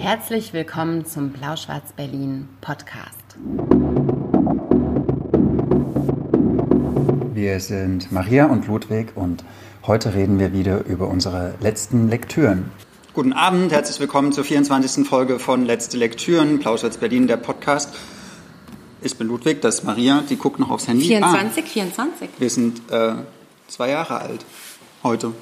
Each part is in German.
Herzlich willkommen zum Blau-Schwarz-Berlin Podcast. Wir sind Maria und Ludwig und heute reden wir wieder über unsere letzten Lektüren. Guten Abend, herzlich willkommen zur 24. Folge von Letzte Lektüren, Blau-Schwarz-Berlin, der Podcast. Ich bin Ludwig, das ist Maria, die guckt noch aufs Handy. 24, ah, 24. Wir sind äh, zwei Jahre alt heute.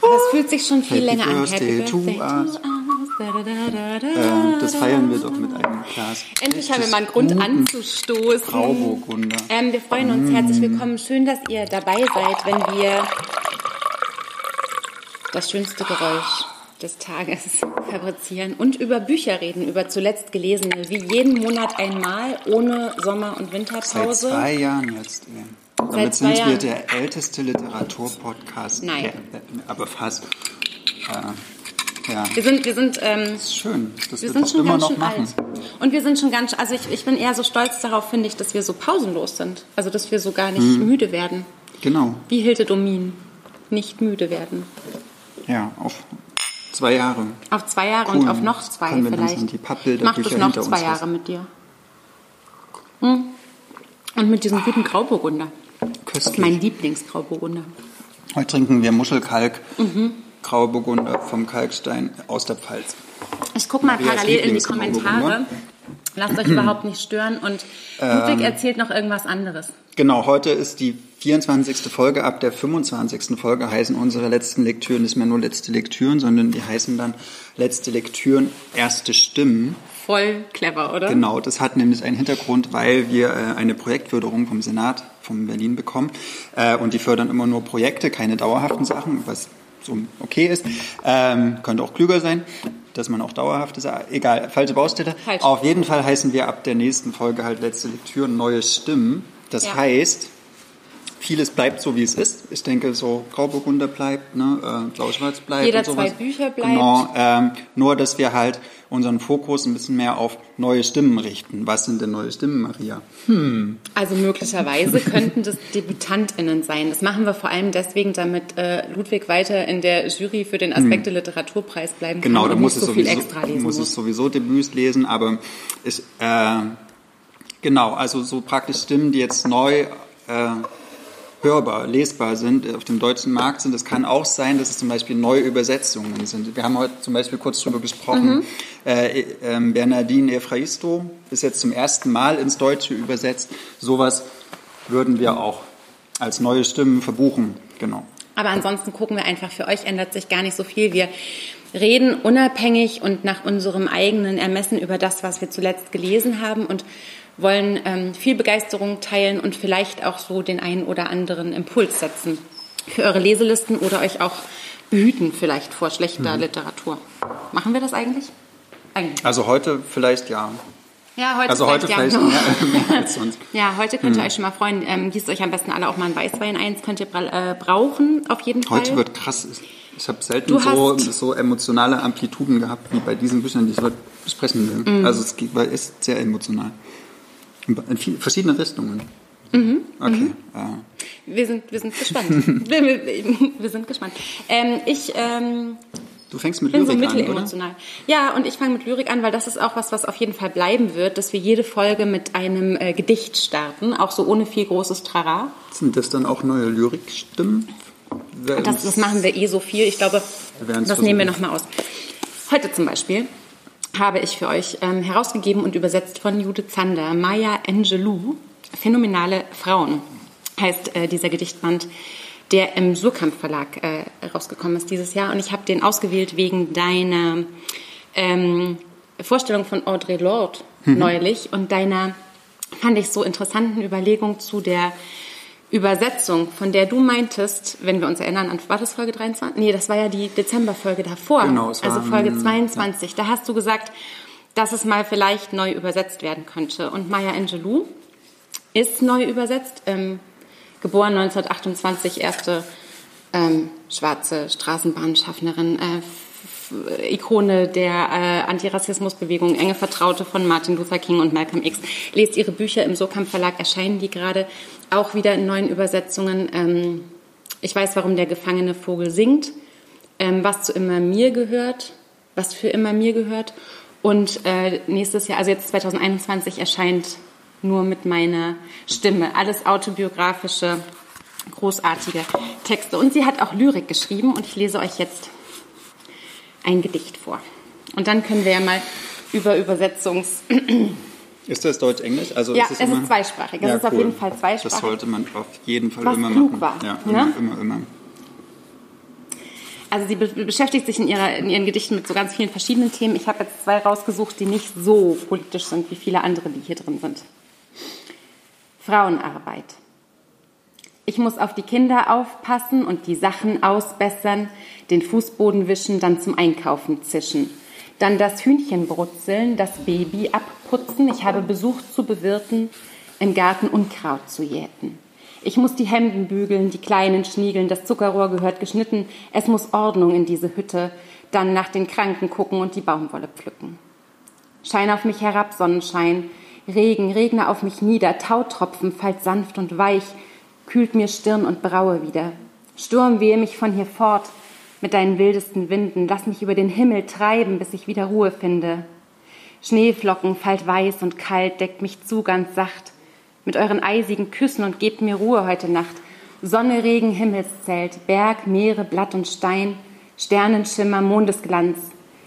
Das fühlt sich schon viel Happy länger an. Birthday Happy to Birthday us. to us. Da, da, da, da, Äh, das feiern wir doch mit einem Glas. Endlich haben wir mal einen Grund anzustoßen. Grauburgunder. Ähm, wir freuen uns. Herzlich willkommen. Schön, dass ihr dabei seid, wenn wir das schönste Geräusch des Tages fabrizieren und über Bücher reden, über zuletzt gelesene, wie jeden Monat einmal, ohne Sommer- und Seit Winterpause. zwei Jahren jetzt. Seit Damit zwei sind wir Jahren. der älteste Literaturpodcast. Nein. Der, der, aber fast. Äh, ja, Wir sind, wir sind, ähm, ist schön. Das wir sind das schon immer ganz noch schön machen. alt. Und wir sind schon ganz, also ich, ich bin eher so stolz darauf, finde ich, dass wir so pausenlos sind. Also, dass wir so gar nicht Mhm. müde werden. Genau. Wie Hilde Domin. Nicht müde werden. Ja, auf zwei Jahre. Auf zwei Jahre Cool. und auf noch zwei Können wir vielleicht. die es Bücher noch hinter zwei Jahre mit dir. Hm. Und mit diesem guten Grauburgunder. Das Köstlich. mein Lieblingsgrauburgunder. Heute trinken wir Muschelkalk, Mhm. Grauburgunder vom Kalkstein aus der Pfalz. Ich gucke mal Marias parallel in die. Kommentare. Lasst euch überhaupt nicht stören. Und Ludwig Ähm. erzählt noch irgendwas anderes. Genau, heute ist die 24. Folge. Ab der 25. Folge heißen unsere letzten Lektüren nicht mehr nur letzte Lektüren, sondern die heißen dann letzte Lektüren, erste Stimmen. Voll clever, oder? Genau, das hat nämlich einen Hintergrund, weil wir äh, eine Projektförderung vom Senat von Berlin bekommen. Äh, und die fördern immer nur Projekte, keine dauerhaften Sachen, was so okay ist. Ähm, könnte auch klüger sein, dass man auch dauerhafte Sachen, egal, falsche Baustelle. Falsch. Auf jeden Fall heißen wir ab der nächsten Folge halt letzte Lektüre neue Stimmen. Das Ja. heißt, vieles bleibt so, wie es ist. Ich denke, so Grauburgunder bleibt, ne, äh, Blau-Schwarz bleibt Jeder und sowas. zwei Bücher bleibt. Genau, ähm, nur, dass wir halt unseren Fokus ein bisschen mehr auf neue Stimmen richten. Was sind denn neue Stimmen, Maria? Also möglicherweise könnten das DebütantInnen sein. Das machen wir vor allem deswegen, damit äh, Ludwig weiter in der Jury für den Aspekte Literaturpreis bleiben Genau, kann da und muss so viel sowieso, extra lesen muss muss. es sowieso Debüts lesen, aber ich, äh, genau, also so praktisch Stimmen, die jetzt neu äh, hörbar, lesbar sind, äh, auf dem deutschen Markt sind. Es kann auch sein, dass es zum Beispiel neue Übersetzungen sind. Wir haben heute zum Beispiel kurz darüber gesprochen. Mhm. Äh, äh, Bernardine Efraisto ist jetzt zum ersten Mal ins Deutsche übersetzt. Sowas würden wir auch als neue Stimmen verbuchen. Genau. Aber ansonsten gucken wir einfach, für euch ändert sich gar nicht so viel. Wir reden unabhängig und nach unserem eigenen Ermessen über das, was wir zuletzt gelesen haben und wollen ähm, viel Begeisterung teilen und vielleicht auch so den einen oder anderen Impuls setzen für eure Leselisten oder euch auch behüten vielleicht vor schlechter Literatur. Machen wir das eigentlich? Eigentlich. Also heute vielleicht ja. Ja, heute Also heute vielleicht, vielleicht ja. mehr, mehr als sonst. Ja, heute könnt ihr euch schon mal freuen. Ähm, gießt euch am besten alle auch mal einen Weißwein ein. Das könnt ihr äh, brauchen, auf jeden Fall. Heute wird krass. Ich habe selten so, so emotionale Amplituden gehabt wie bei diesen Büchern, die ich heute besprechen will. Mhm. Also es geht- war- ist sehr emotional. In viel, verschiedene Richtungen. Mhm. Okay. Äh, Wir sind, wir sind gespannt. wir, wir, wir sind gespannt. Ähm, ich ähm, du fängst mit so Lyrik an, oder? mittelemotional. Ja, und ich fange mit Lyrik an, weil das ist auch was, was auf jeden Fall bleiben wird, dass wir jede Folge mit einem äh, Gedicht starten, auch so ohne viel großes Trara. Sind das dann auch neue Lyrikstimmen? Das, das machen wir eh so viel. Ich glaube, das nehmen wir versuchen. nochmal aus. Heute zum Beispiel habe ich für euch ähm, herausgegeben und übersetzt von Judith Zander, Maya Angelou, Phänomenale Frauen, heißt äh, dieser Gedichtband, der im Surkamp Verlag äh, rausgekommen ist dieses Jahr. Und ich habe den ausgewählt wegen deiner ähm, Vorstellung von Audre Lorde neulich und deiner, fand ich so interessanten Überlegung zu der Übersetzung, von der du meintest, wenn wir uns erinnern an, war das Folge 23? Nee, das war ja die Dezemberfolge davor. Genau, es war, also Folge ähm, 22. Da hast du gesagt, dass es mal vielleicht neu übersetzt werden könnte. Und Maya Angelou ist neu übersetzt, ähm, geboren 1928, erste ähm, schwarze Straßenbahnschaffnerin, äh, Ikone der äh, Antirassismusbewegung, enge Vertraute von Martin Luther King und Malcolm X. Lest ihre Bücher im Sokamp Verlag, erscheinen die gerade auch wieder in neuen Übersetzungen. Ähm, ich weiß, warum der gefangene Vogel singt, ähm, was zu immer mir gehört, was für immer mir gehört. Und äh, nächstes Jahr, also jetzt 2021, erscheint nur mit meiner Stimme. Alles autobiografische, großartige Texte. Und sie hat auch Lyrik geschrieben und ich lese euch jetzt ein Gedicht vor. Und dann können wir ja mal über Übersetzungs... Ist das Deutsch-Englisch? Also ja, ist es, es ist zweisprachig. Es ja, ist cool. auf jeden Fall zweisprachig. Das sollte man auf jeden Fall Was immer klug machen. war. Ja, ne? immer, immer, immer. Also sie be beschäftigt sich in, ihrer, in ihren Gedichten mit so ganz vielen verschiedenen Themen. Ich habe jetzt zwei rausgesucht, die nicht so politisch sind wie viele andere, die hier drin sind. Frauenarbeit. Ich muss auf die Kinder aufpassen und die Sachen ausbessern, den Fußboden wischen, dann zum Einkaufen zischen. Dann das Hühnchen brutzeln, das Baby abputzen. Ich habe Besuch zu bewirten, im Garten Unkraut zu jäten. Ich muss die Hemden bügeln, die Kleinen schniegeln, das Zuckerrohr gehört geschnitten. Es muss Ordnung in diese Hütte. Dann nach den Kranken gucken und die Baumwolle pflücken. Schein auf mich herab, Sonnenschein. Regen, regne auf mich nieder, Tautropfen, fallt sanft und weich, kühlt mir Stirn und Braue wieder. Sturm wehe mich von hier fort mit deinen wildesten Winden, lass mich über den Himmel treiben, bis ich wieder Ruhe finde. Schneeflocken, fallt weiß und kalt, deckt mich zu ganz sacht mit euren eisigen Küssen und gebt mir Ruhe heute Nacht. Sonne, Regen, Himmelszelt, Berg, Meere, Blatt und Stein, Sternenschimmer, Mondesglanz,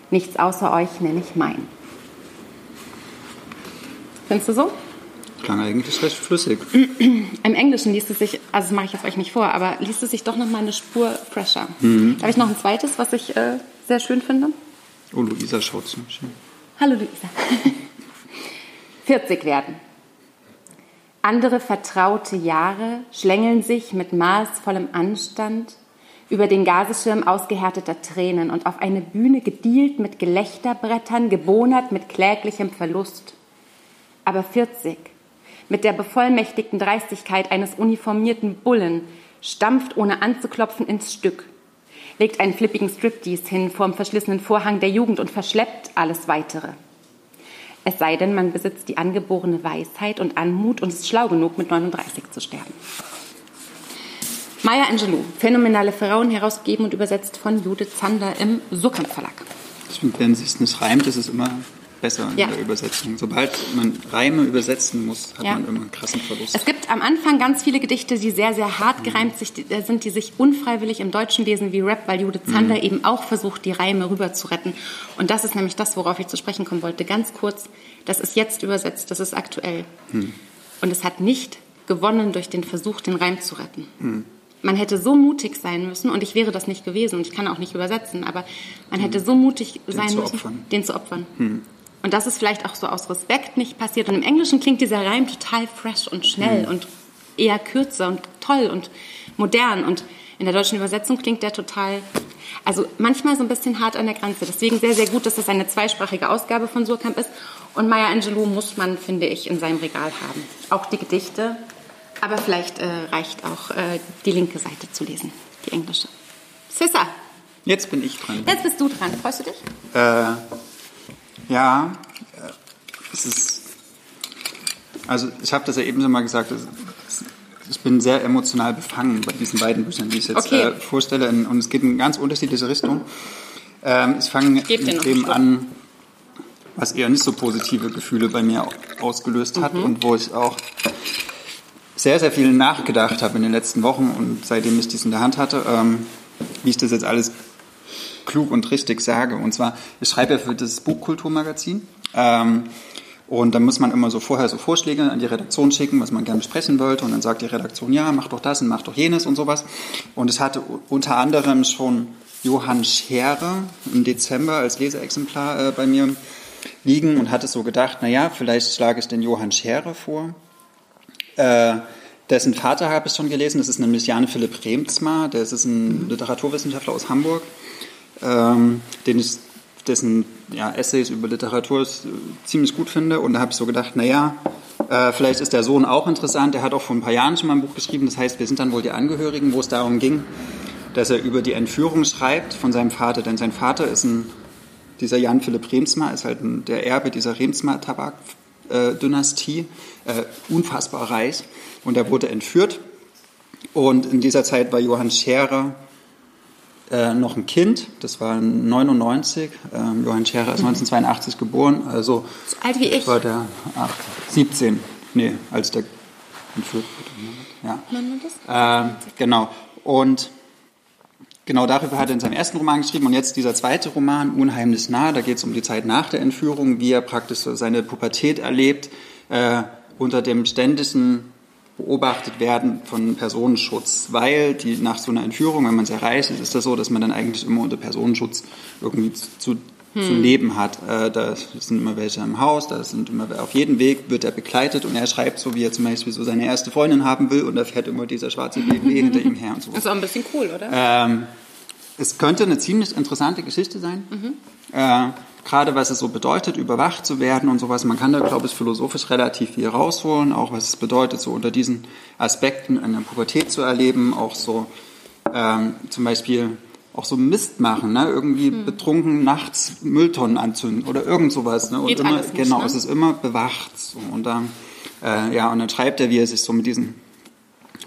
nichts außer euch nenne ich mein. Findest du so? Klang eigentlich recht flüssig. Im Englischen liest es sich, also das mache ich jetzt euch nicht vor, aber liest es sich doch noch mal eine Spur fresher. Mhm. Habe ich noch ein zweites, was ich äh, sehr schön finde? Oh, Luisa schaut so schön. Hallo Luisa. 40 werden. Andere vertraute Jahre schlängeln sich mit maßvollem Anstand über den Gaseschirm ausgehärteter Tränen und auf eine Bühne gedielt mit Gelächterbrettern, gebonert mit kläglichem Verlust aber 40, mit der bevollmächtigten Dreistigkeit eines uniformierten Bullen, stampft ohne anzuklopfen ins Stück, legt einen flippigen Striptease hin vorm verschlissenen Vorhang der Jugend und verschleppt alles Weitere. Es sei denn, man besitzt die angeborene Weisheit und Anmut und ist schlau genug, mit 39 zu sterben. Maya Angelou, phänomenale Frauen, herausgegeben und übersetzt von Judith Zander im Surkamp Verlag. Ich finde, wenn es sich nicht reimt, ist es immer besser in ja. der Übersetzung. Sobald man Reime übersetzen muss, hat ja. man immer einen krassen Verlust. Es gibt am Anfang ganz viele Gedichte, die sehr, sehr hart gereimt mhm. sind, die sich unfreiwillig im Deutschen lesen wie Rap, weil Judith Zander mhm. eben auch versucht, die Reime rüber zu retten. Und das ist nämlich das, worauf ich zu sprechen kommen wollte. Ganz kurz, das ist jetzt übersetzt, das ist aktuell. Mhm. Und es hat nicht gewonnen durch den Versuch, den Reim zu retten. Mhm. Man hätte so mutig sein müssen, und ich wäre das nicht gewesen, und ich kann auch nicht übersetzen, aber man hätte mhm. so mutig den sein müssen, opfern. den zu opfern. Mhm. Und das ist vielleicht auch so aus Respekt nicht passiert. Und im Englischen klingt dieser Reim total fresh und schnell mhm. und eher kürzer und toll und modern. Und in der deutschen Übersetzung klingt der total, also manchmal so ein bisschen hart an der Grenze. Deswegen sehr, sehr gut, dass das eine zweisprachige Ausgabe von Surkamp ist. Und Maya Angelou muss man, finde ich, in seinem Regal haben. Auch die Gedichte. Aber vielleicht äh, reicht auch äh, die linke Seite zu lesen, die englische. Sissa. Jetzt bin ich dran. Jetzt bist du dran. Freust du dich? Äh, ja, äh, es ist. Also, ich habe das ja eben schon mal gesagt. Ich bin sehr emotional befangen bei diesen beiden Büchern, die ich jetzt okay. äh, vorstelle. Und es geht in ganz unterschiedliche Richtungen. Ähm, ich fange mit dem an, was eher nicht so positive Gefühle bei mir ausgelöst hat mhm. und wo ich auch sehr, sehr viel nachgedacht habe in den letzten Wochen und seitdem ich dies in der Hand hatte, ähm, wie ich das jetzt alles klug und richtig sage. Und zwar, ich schreibe ja für das Buchkulturmagazin. Ähm, und dann muss man immer so vorher so Vorschläge an die Redaktion schicken, was man gerne besprechen wollte. Und dann sagt die Redaktion, ja, mach doch das und mach doch jenes und sowas. Und es hatte unter anderem schon Johann Scherer im Dezember als Leseexemplar äh, bei mir liegen und hatte so gedacht, na ja, vielleicht schlage ich den Johann Scherer vor. Äh, dessen Vater habe ich schon gelesen, das ist nämlich Jan Philipp Remzma, der ist ein Literaturwissenschaftler aus Hamburg ähm, den ich, dessen ja, Essays über Literatur äh, ziemlich gut finde. Und da habe ich so gedacht, naja, äh, vielleicht ist der Sohn auch interessant. Der hat auch vor ein paar Jahren schon mal ein Buch geschrieben. Das heißt, wir sind dann wohl die Angehörigen, wo es darum ging, dass er über die Entführung schreibt von seinem Vater. Denn sein Vater ist ein, dieser Jan Philipp Remsmar, ist halt ein, der Erbe dieser Remsmar-Tabak-Dynastie, äh, unfassbar reich. Und er wurde entführt. Und in dieser Zeit war Johann Scherer äh, noch ein Kind, das war 99, ähm, Johann Scherer ist 1982 geboren, also so alt wie ich. war der 8, 17, nee, als der entführt wurde. Ja. Ähm, genau. Und genau darüber hat er in seinem ersten Roman geschrieben und jetzt dieser zweite Roman, Unheimlich nah, da geht es um die Zeit nach der Entführung, wie er praktisch so seine Pubertät erlebt, äh, unter dem ständigen beobachtet werden von Personenschutz, weil die nach so einer Entführung, wenn man es erreicht, ist das so, dass man dann eigentlich immer unter Personenschutz irgendwie zu, hm. zu leben hat. Äh, da sind immer welche im Haus, da sind immer auf jedem Weg wird er begleitet und er schreibt so, wie er zum Beispiel so seine erste Freundin haben will und da fährt immer dieser schwarze BMW hinter ihm her und so. Das ist auch ein bisschen cool, oder? Ähm, es könnte eine ziemlich interessante Geschichte sein. Mhm. Äh, gerade was es so bedeutet, überwacht zu werden und sowas. Man kann da, glaube ich, philosophisch relativ viel rausholen, auch was es bedeutet, so unter diesen Aspekten in der Pubertät zu erleben, auch so ähm, zum Beispiel auch so Mist machen, ne? irgendwie hm. betrunken nachts Mülltonnen anzünden oder irgend sowas. Ne? Und Geht immer, nicht, genau, ne? es ist immer bewacht. So. Und dann, äh, ja, und dann schreibt er, wie er sich so mit diesen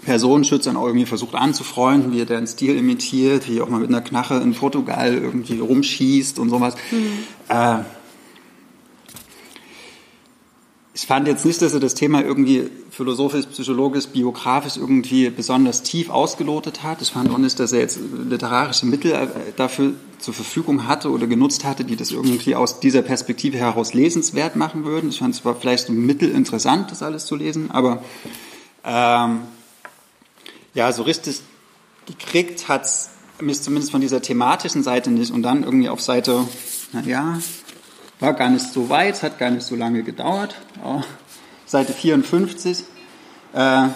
Personenschützern auch irgendwie versucht anzufreunden, wie er deren Stil imitiert, wie er auch mal mit einer Knarre in Portugal irgendwie rumschießt und sowas. Mhm. Äh, ich fand jetzt nicht, dass er das Thema irgendwie philosophisch, psychologisch, biografisch irgendwie besonders tief ausgelotet hat. Ich fand auch nicht, dass er jetzt literarische Mittel äh, dafür zur Verfügung hatte oder genutzt hatte, die das irgendwie aus dieser Perspektive heraus lesenswert machen würden. Ich fand es war vielleicht ein Mittel interessant, das alles zu lesen, aber ähm, ja, so richtig gekriegt hat es mich zumindest von dieser thematischen Seite nicht. Und dann irgendwie auf Seite, naja, war gar nicht so weit, hat gar nicht so lange gedauert. Oh, Seite 54 äh,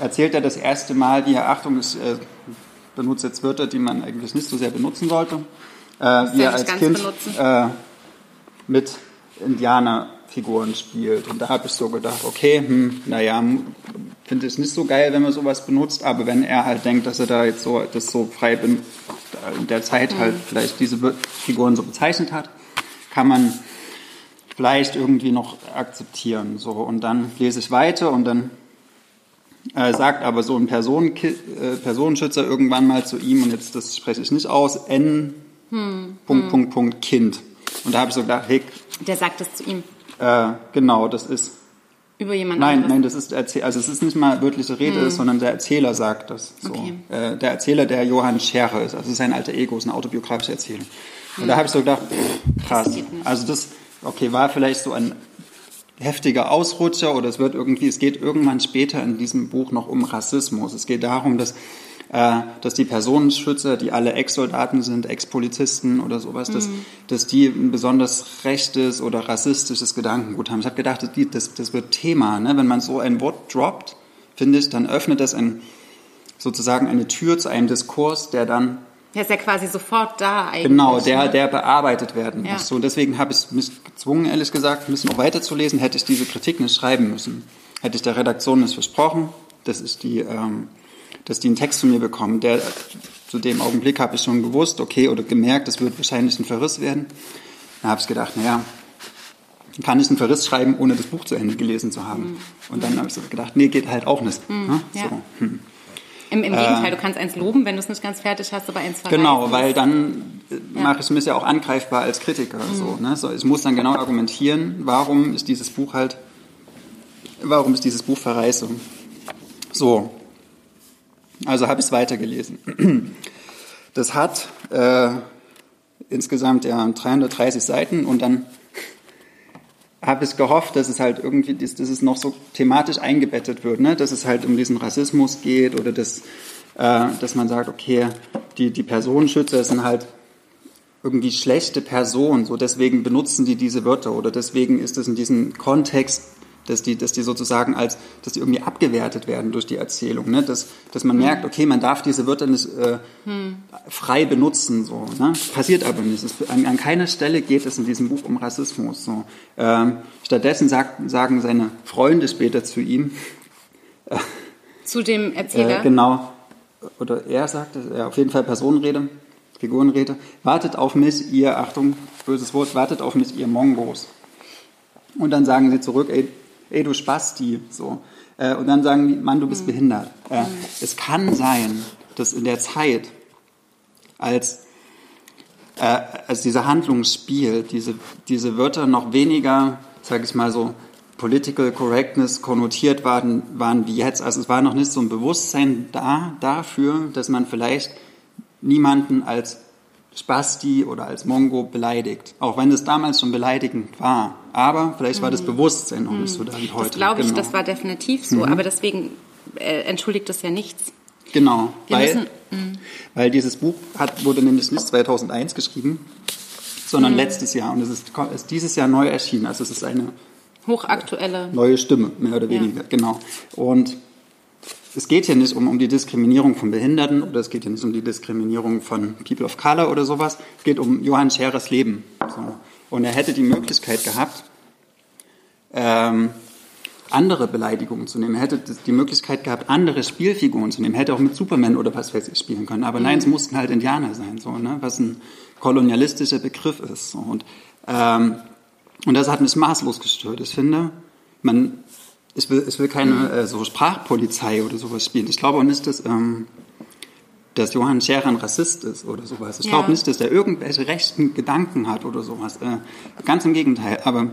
erzählt er das erste Mal, wie er, Achtung, ich äh, benutze jetzt Wörter, die man eigentlich nicht so sehr benutzen sollte, äh, wie er als Kind äh, mit Indianerfiguren spielt. Und da habe ich so gedacht, okay, hm, naja, finde es nicht so geil, wenn man sowas benutzt, aber wenn er halt denkt, dass er da jetzt so das so frei in der Zeit halt mhm. vielleicht diese Figuren so bezeichnet hat, kann man vielleicht irgendwie noch akzeptieren. So und dann lese ich weiter und dann äh, sagt aber so ein Personen, äh, Personenschützer irgendwann mal zu ihm und jetzt das spreche ich nicht aus N hm. Punkt hm. Punkt Punkt Kind und da habe ich so gedacht, hey, der sagt das zu ihm. Äh, genau, das ist über jemanden Nein, nein, das ist Erzähl also es ist nicht mal wirkliche Rede, hm. sondern der Erzähler sagt das. So. Okay. Äh, der Erzähler, der Johann Scherer ist, also sein alter Ego, ist eine autobiografische Erzählung. Und hm. da habe ich so gedacht, pff, krass. Also das, okay, war vielleicht so ein heftiger Ausrutscher oder es wird irgendwie, es geht irgendwann später in diesem Buch noch um Rassismus. Es geht darum, dass dass die Personenschützer, die alle Ex-Soldaten sind, Ex-Polizisten oder sowas, mhm. dass, dass die ein besonders rechtes oder rassistisches Gedankengut haben. Ich habe gedacht, das, das, wird Thema. Ne? Wenn man so ein Wort droppt, finde ich, dann öffnet das ein, sozusagen eine Tür zu einem Diskurs, der dann der ist ja quasi sofort da eigentlich. Genau, der, ne? der bearbeitet werden muss. Ja. So, deswegen habe ich mich gezwungen, ehrlich gesagt, ein bisschen noch weiterzulesen. Hätte ich diese Kritik nicht schreiben müssen. Hätte ich der Redaktion nicht versprochen. Das ist die ähm, dass die einen Text von mir bekommen. Der, zu dem Augenblick habe ich schon gewusst, okay, oder gemerkt, das wird wahrscheinlich ein Verriss werden. Dann habe ich gedacht, naja, kann ich einen Verriss schreiben, ohne das Buch zu Ende gelesen zu haben. Mhm. Und dann habe ich so gedacht, nee, geht halt auch nicht. Mhm, ne? ja. so, hm. Im, Im, Gegenteil, äh, du kannst eins loben, wenn du es nicht ganz fertig hast, aber eins verweisen. Genau, weil dann äh, ja. mache ich mich ja auch angreifbar als Kritiker. Mhm. So, ne? so, ich muss dann genau argumentieren, warum ist dieses Buch halt, warum ist dieses Buch Verreißung. So, also habe ich es weitergelesen. Das hat äh, insgesamt ja 330 Seiten und dann habe ich gehofft, dass es halt irgendwie, dass, dass es noch so thematisch eingebettet wird, ne? dass es halt um diesen Rassismus geht oder dass, äh, dass man sagt, okay, die, die Personenschützer sind halt irgendwie schlechte Personen, so deswegen benutzen die diese Wörter oder deswegen ist es in diesem Kontext dass die, dass die sozusagen als, dass die irgendwie abgewertet werden durch die Erzählung, ne? dass, dass man merkt, okay, man darf diese Wörter nicht äh, hm. frei benutzen, so, ne? passiert aber nicht. Es, an, an, keiner Stelle geht es in diesem Buch um Rassismus. So. Ähm, stattdessen sagt, sagen seine Freunde später zu ihm, äh, zu dem Erzähler? Äh, genau, oder er sagt, äh, auf jeden Fall Personenrede, Figurenrede, wartet auf mich, ihr, Achtung, böses Wort, wartet auf mich, ihr Mongos. Und dann sagen sie zurück, ey, ey du Spasti, so. Äh, und dann sagen die, Mann, du bist mhm. behindert. Äh, mhm. Es kann sein, dass in der Zeit als, äh, als dieser Handlungsspiel, diese, diese Wörter noch weniger, sage ich mal so, Political Correctness konnotiert waren, waren wie jetzt. Also es war noch nicht so ein Bewusstsein da dafür, dass man vielleicht niemanden als Spasti oder als Mongo beleidigt. Auch wenn es damals schon beleidigend war. Aber vielleicht war das mhm. Bewusstsein noch nicht so da wie heute. Das glaube ich, genau. das war definitiv so. Mhm. Aber deswegen äh, entschuldigt das ja nichts. Genau, weil, müssen, mhm. weil dieses Buch hat, wurde nämlich nicht 2001 geschrieben, sondern mhm. letztes Jahr. Und es ist, ist dieses Jahr neu erschienen. Also es ist eine Hochaktuelle. Neue Stimme, mehr oder weniger, ja. genau. Und es geht hier nicht um, um die Diskriminierung von Behinderten oder es geht hier nicht um die Diskriminierung von People of Color oder sowas. Es geht um Johann Scherers Leben. So. Und er hätte die Möglichkeit gehabt, ähm, andere Beleidigungen zu nehmen. Er hätte die Möglichkeit gehabt, andere Spielfiguren zu nehmen. Er hätte auch mit Superman oder was weiß ich spielen können. Aber nein, es mhm. mussten halt Indianer sein, so, ne? was ein kolonialistischer Begriff ist. So. Und ähm, und das hat mich maßlos gestört. Ich finde, man, ich will, ich will keine äh, so Sprachpolizei oder sowas spielen. Ich glaube auch nicht, dass, ähm, dass Johann Scherer ein Rassist ist oder sowas. Ich ja. glaube nicht, dass er irgendwelche rechten Gedanken hat oder sowas. Äh, ganz im Gegenteil. Aber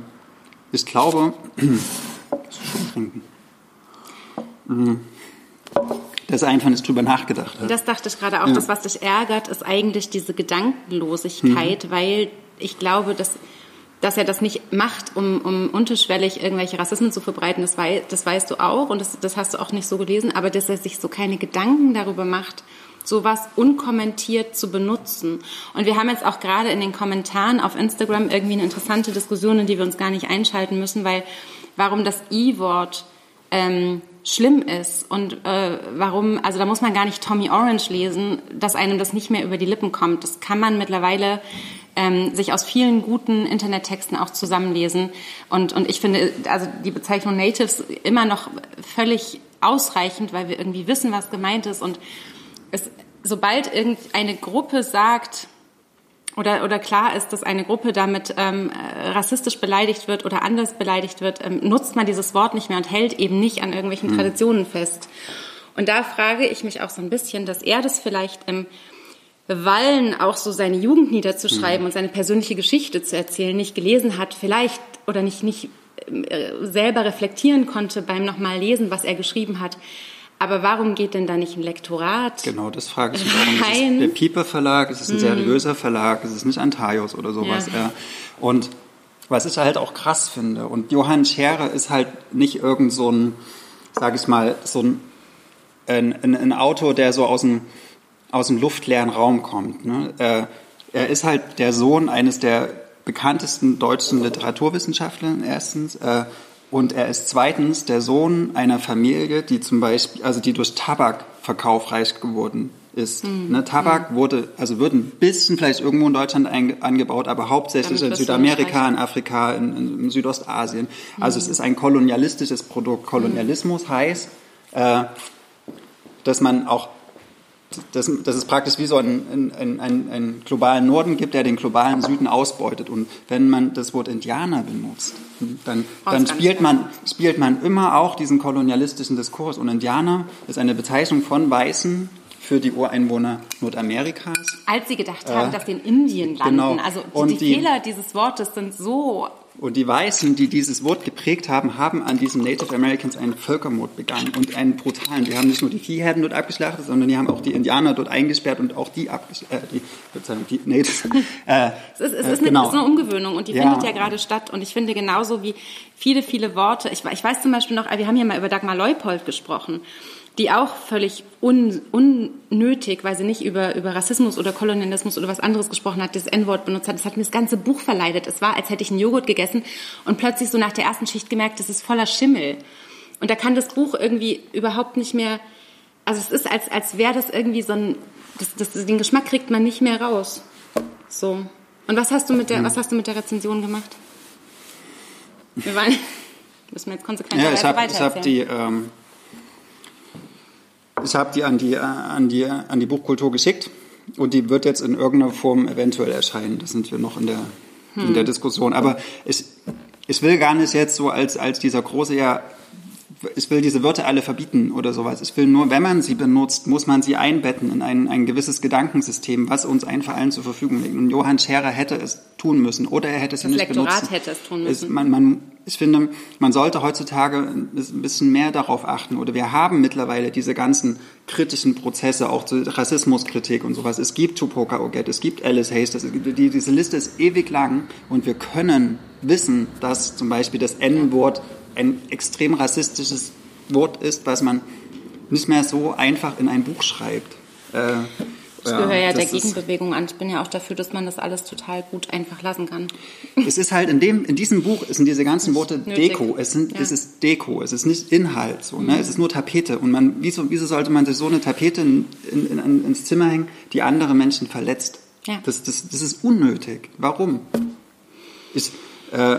ich glaube, schon trinken. Mhm dass er einfach nicht drüber nachgedacht hat. Das dachte ich gerade auch. Ja. Das, was dich ärgert, ist eigentlich diese Gedankenlosigkeit, mhm. weil ich glaube, dass dass er das nicht macht, um, um unterschwellig irgendwelche Rassismen zu verbreiten, das, wei das weißt du auch und das, das hast du auch nicht so gelesen, aber dass er sich so keine Gedanken darüber macht, sowas unkommentiert zu benutzen. Und wir haben jetzt auch gerade in den Kommentaren auf Instagram irgendwie eine interessante Diskussion, in die wir uns gar nicht einschalten müssen, weil warum das I-Wort ähm, schlimm ist und äh, warum, also da muss man gar nicht Tommy Orange lesen, dass einem das nicht mehr über die Lippen kommt. Das kann man mittlerweile ähm, sich aus vielen guten Internettexten auch zusammenlesen. Und, und ich finde also die Bezeichnung Natives immer noch völlig ausreichend, weil wir irgendwie wissen, was gemeint ist. Und es, sobald irgendeine Gruppe sagt, oder, oder klar ist, dass eine Gruppe damit ähm, rassistisch beleidigt wird oder anders beleidigt wird, ähm, nutzt man dieses Wort nicht mehr und hält eben nicht an irgendwelchen mhm. Traditionen fest. Und da frage ich mich auch so ein bisschen, dass er das vielleicht im Wallen auch so seine Jugend niederzuschreiben mhm. und seine persönliche Geschichte zu erzählen, nicht gelesen hat, vielleicht oder nicht, nicht äh, selber reflektieren konnte beim nochmal lesen, was er geschrieben hat. Aber warum geht denn da nicht ein Lektorat? Genau, das frage ich mich auch. Ist es der Pieper Verlag? Ist es ein mhm. seriöser Verlag? Ist es nicht Antaios oder sowas? Ja. Und was ich halt auch krass finde, und Johann Scherer ist halt nicht irgend so ein, sag ich mal, so ein, ein, ein Autor, der so aus dem aus dem luftleeren Raum kommt. Ne? Er, er ist halt der Sohn eines der bekanntesten deutschen Literaturwissenschaftler erstens äh, und er ist zweitens der Sohn einer Familie, die zum Beispiel, also die durch Tabakverkauf reich geworden ist. Mhm. Ne, Tabak mhm. wurde, also wird ein bisschen vielleicht irgendwo in Deutschland angebaut, aber hauptsächlich in Südamerika, in Afrika, in, in Südostasien. Also mhm. es ist ein kolonialistisches Produkt. Kolonialismus mhm. heißt, äh, dass man auch dass, dass es praktisch wie so einen, einen, einen, einen globalen Norden gibt, der den globalen Süden ausbeutet. Und wenn man das Wort Indianer benutzt, dann, dann spielt, man, spielt man immer auch diesen kolonialistischen Diskurs. Und Indianer ist eine Bezeichnung von Weißen für die Ureinwohner Nordamerikas. Als sie gedacht haben, äh, dass sie in Indien landen. Genau. Also die, die, die Fehler dieses Wortes sind so und die Weißen, die dieses Wort geprägt haben, haben an diesen Native Americans einen Völkermord begangen und einen brutalen. Die haben nicht nur die Viehherden dort abgeschlachtet, sondern die haben auch die Indianer dort eingesperrt und auch die abgeschlachtet. Äh, die, die Natives. Äh, es ist, es ist, äh, genau. eine, ist eine Umgewöhnung und die ja. findet ja gerade statt. Und ich finde genauso wie viele, viele Worte. Ich, ich weiß zum Beispiel noch, wir haben hier mal über Dagmar Leupold gesprochen die auch völlig un, unnötig, weil sie nicht über, über Rassismus oder Kolonialismus oder was anderes gesprochen hat, das N-Wort benutzt hat. Das hat mir das ganze Buch verleidet. Es war, als hätte ich einen Joghurt gegessen und plötzlich so nach der ersten Schicht gemerkt, das ist voller Schimmel. Und da kann das Buch irgendwie überhaupt nicht mehr, also es ist, als, als wäre das irgendwie so ein, das, das, den Geschmack kriegt man nicht mehr raus. So. Und was hast du mit der, was hast du mit der Rezension gemacht? Wir waren, müssen wir jetzt konsequent ja, ich hab, weiter ich habe die, ähm ich habe die an, die an die an die Buchkultur geschickt und die wird jetzt in irgendeiner Form eventuell erscheinen. Das sind wir noch in der hm. in der hm. Diskussion. Aber ich, ich will gar nicht jetzt so als als dieser große ja ich will diese Wörter alle verbieten oder sowas. Ich will nur, wenn man sie benutzt, muss man sie einbetten in ein, ein gewisses Gedankensystem, was uns einfach allen zur Verfügung liegt. Und Johann Scherer hätte es tun müssen oder er hätte es das nicht Lektorat benutzt. hätte es tun müssen. Es, man, man, ich finde, man sollte heutzutage ein bisschen mehr darauf achten. Oder wir haben mittlerweile diese ganzen kritischen Prozesse, auch zur Rassismuskritik und sowas. Es gibt Tupoka Oget, es gibt Alice Hayes, das, die, diese Liste ist ewig lang und wir können wissen, dass zum Beispiel das N-Wort ein extrem rassistisches Wort ist, was man nicht mehr so einfach in ein Buch schreibt. Äh, ich gehöre ja der das ist- Gegenbewegung an. Ich bin ja auch dafür, dass man das alles total gut einfach lassen kann. Es ist halt in dem, in diesem Buch sind diese ganzen Worte nötig. Deko. Es sind, Ja. es ist Deko. Es ist nicht Inhalt, so, ne? Es ist nur Tapete. Und man, wieso, wieso sollte man sich so eine Tapete in, in, in, ins Zimmer hängen, die andere Menschen verletzt? Ja. Das, das, das ist unnötig. Warum? Ich, äh,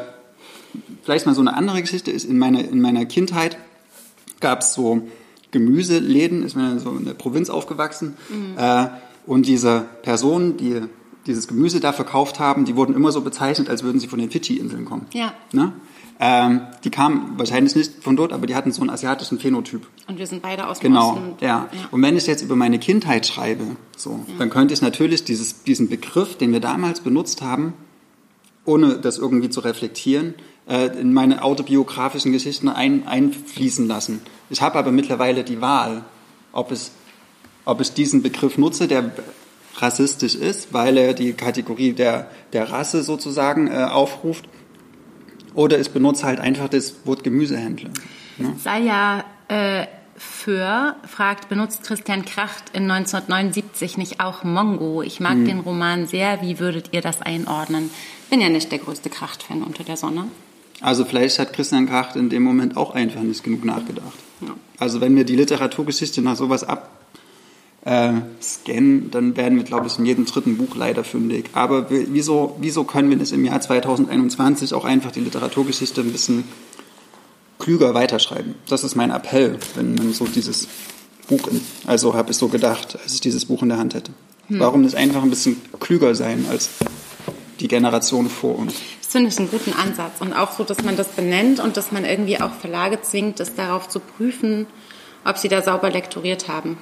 vielleicht mal so eine andere Geschichte ist, in meiner, in meiner Kindheit gab es so Gemüseläden, ich bin ja so in der Provinz aufgewachsen, äh, und diese Personen, die dieses Gemüse da verkauft haben, die wurden immer so bezeichnet, als würden sie von den Fidschi-Inseln kommen. Ja. Ne? Ähm, die kamen wahrscheinlich nicht von dort, aber die hatten so einen asiatischen Phänotyp. Und wir sind beide aus dem Genau, Osten. ja. Und wenn ich jetzt über meine Kindheit schreibe, so, dann könnte ich natürlich dieses, diesen Begriff, den wir damals benutzt haben, ohne das irgendwie zu reflektieren, in meine autobiografischen Geschichten ein, einfließen lassen. Ich habe aber mittlerweile die Wahl, ob ich, ob ich diesen Begriff nutze, der rassistisch ist, weil er die Kategorie der, der Rasse sozusagen äh, aufruft, oder ich benutze halt einfach das Wort Gemüsehändler. Ne? Saya äh, Föhr fragt, benutzt Christian Kracht in 1979 nicht auch Mongo? Ich mag den Roman sehr. Wie würdet ihr das einordnen? Bin ja nicht der größte Kracht-Fan unter der Sonne. Also vielleicht hat Christian Kracht in dem Moment auch einfach nicht genug nachgedacht. Also wenn wir die Literaturgeschichte nach sowas ab äh, scannen, dann werden wir, glaube ich, in jedem dritten Buch leider fündig. Aber wieso, wieso können wir nicht im Jahr 2021 auch einfach die Literaturgeschichte ein bisschen klüger weiterschreiben? Das ist mein Appell, wenn man so dieses Buch, in, also habe ich so gedacht, als ich dieses Buch in der Hand hätte. Warum nicht einfach ein bisschen klüger sein als die Generation vor uns? Das finde ich einen guten Ansatz. Und auch so, dass man das benennt und dass man irgendwie auch Verlage zwingt, das darauf zu prüfen, ob sie da sauber lektoriert haben.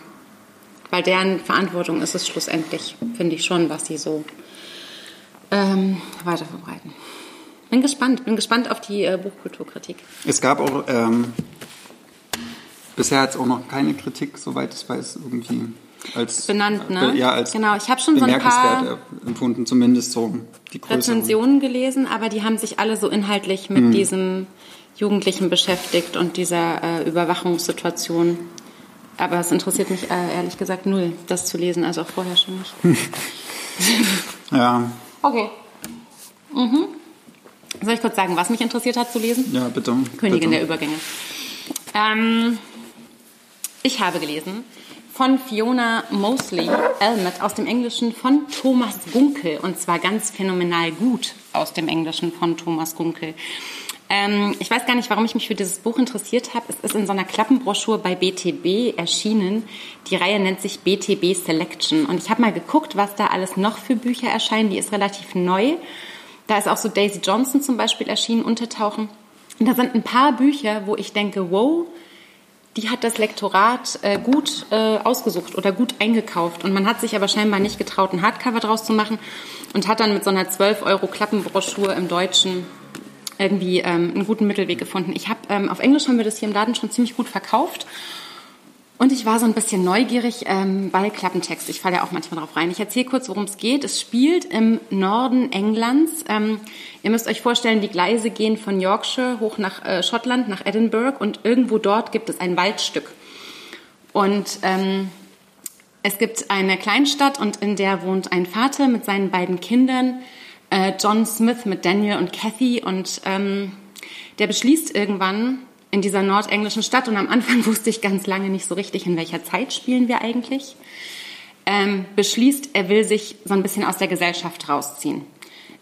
Weil deren Verantwortung ist es schlussendlich, finde ich schon, was sie so ähm, weiterverbreiten. Bin gespannt, bin gespannt auf die äh, Buchkulturkritik. Es gab auch ähm, bisher hat es auch noch keine Kritik, soweit ich weiß, irgendwie als Benannt, ne? Ja, als Genau, ich habe schon so ein paar empfunden, zumindest so die größeren. Rezensionen gelesen, aber die haben sich alle so inhaltlich mit diesem Jugendlichen beschäftigt und dieser äh, Überwachungssituation. Aber es interessiert mich äh, ehrlich gesagt null, das zu lesen, also auch vorher schon nicht. Ja, Okay. Mhm. Soll ich kurz sagen, was mich interessiert hat zu lesen? ja, bitte. Königin der bitte. Übergänge. Ähm, ich habe gelesen von Fiona Mosley Elmet aus dem Englischen von Thomas Gunkel und zwar ganz phänomenal gut aus dem Englischen von Thomas Gunkel. Ähm, ich weiß gar nicht, warum ich mich für dieses Buch interessiert habe. Es ist in so einer Klappenbroschur bei BTB erschienen. Die Reihe nennt sich BTB Selection und ich habe mal geguckt, was da alles noch für Bücher erscheinen. Die ist relativ neu. Da ist auch so Daisy Johnson zum Beispiel erschienen, Untertauchen. Und da sind ein paar Bücher, wo ich denke, wow, die hat das Lektorat äh, gut äh, ausgesucht oder gut eingekauft. Und man hat sich aber scheinbar nicht getraut, ein Hardcover draus zu machen und hat dann mit so einer 12 Euro Klappenbroschur im Deutschen irgendwie ähm, einen guten Mittelweg gefunden. Ich habe ähm, auf Englisch haben wir das hier im Laden schon ziemlich gut verkauft. Und ich war so ein bisschen neugierig, ähm, weil Klappentext, ich falle ja auch manchmal drauf rein. Ich erzähle kurz, worum es geht. Es spielt im Norden Englands. Ähm, ihr müsst euch vorstellen, die Gleise gehen von Yorkshire hoch nach äh, Schottland, nach Edinburgh und irgendwo dort gibt es ein Waldstück. Und ähm, es gibt eine Kleinstadt und in der wohnt ein Vater mit seinen beiden Kindern, äh, John Smith mit Daniel und Kathy und ähm, der beschließt irgendwann in dieser nordenglischen Stadt und am Anfang wusste ich ganz lange nicht so richtig, in welcher Zeit spielen wir eigentlich, ähm, beschließt, er will sich so ein bisschen aus der Gesellschaft rausziehen.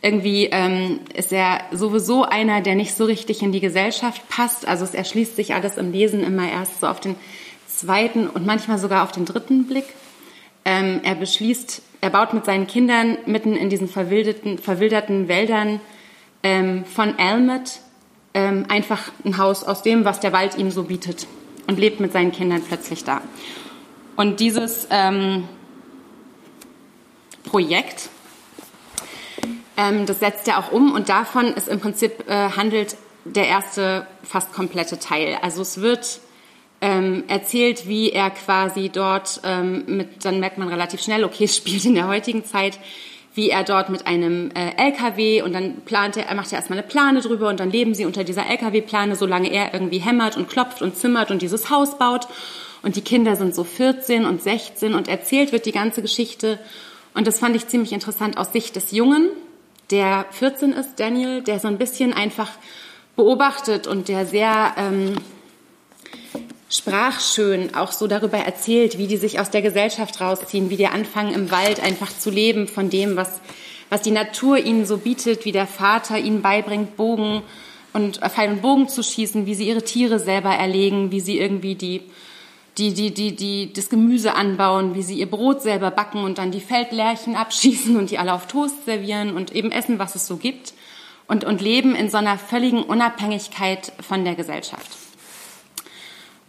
Irgendwie ähm, ist er sowieso einer, der nicht so richtig in die Gesellschaft passt. Also es erschließt sich alles im Lesen immer erst so auf den zweiten und manchmal sogar auf den dritten Blick. Ähm, er beschließt, er baut mit seinen Kindern mitten in diesen verwilderten, verwilderten Wäldern ähm, von Elmet ähm, einfach ein Haus aus dem, was der Wald ihm so bietet und lebt mit seinen Kindern plötzlich da. Und dieses ähm, Projekt, ähm, das setzt er auch um und davon ist im Prinzip äh, handelt der erste fast komplette Teil. Also es wird ähm, erzählt, wie er quasi dort ähm, mit, dann merkt man relativ schnell, okay, es spielt in der heutigen Zeit, wie er dort mit einem äh, LKW und dann plant er, er macht ja erstmal eine Plane drüber und dann leben sie unter dieser LKW-Plane, solange er irgendwie hämmert und klopft und zimmert und dieses Haus baut. Und die Kinder sind so 14 und 16 und erzählt wird die ganze Geschichte. Und das fand ich ziemlich interessant aus Sicht des Jungen, der 14 ist, Daniel, der so ein bisschen einfach beobachtet und der sehr ähm, sprachschön auch so darüber erzählt, wie die sich aus der Gesellschaft rausziehen, wie die anfangen im Wald einfach zu leben von dem, was, was die Natur ihnen so bietet, wie der Vater ihnen beibringt, Bogen und äh, Pfeil und Bogen zu schießen, wie sie ihre Tiere selber erlegen, wie sie irgendwie die, die, die, die, die, das Gemüse anbauen, wie sie ihr Brot selber backen und dann die Feldlärchen abschießen und die alle auf Toast servieren und eben essen, was es so gibt und, und leben in so einer völligen Unabhängigkeit von der Gesellschaft.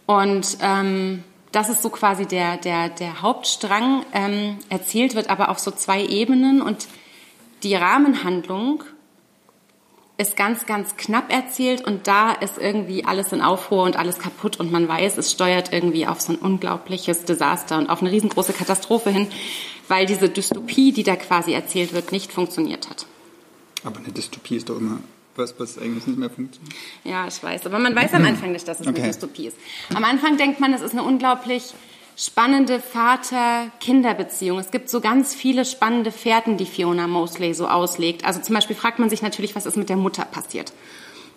Und ähm, das ist so quasi der, der, der Hauptstrang. Ähm, erzählt wird aber auf so zwei Ebenen und die Rahmenhandlung ist ganz, ganz knapp erzählt und da ist irgendwie alles in Aufruhr und alles kaputt und man weiß, es steuert irgendwie auf so ein unglaubliches Desaster und auf eine riesengroße Katastrophe hin, weil diese Dystopie, die da quasi erzählt wird, nicht funktioniert hat. Aber eine Dystopie ist doch immer was, was eigentlich nicht mehr funktioniert. Ja, ich weiß. Aber man weiß am Anfang nicht, dass es okay. eine Dystopie ist. Am Anfang denkt man, es ist eine unglaublich spannende Vater-Kinder-Beziehung. Es gibt so ganz viele spannende Fährten, die Fiona Mosley so auslegt. Also zum Beispiel fragt man sich natürlich, was ist mit der Mutter passiert.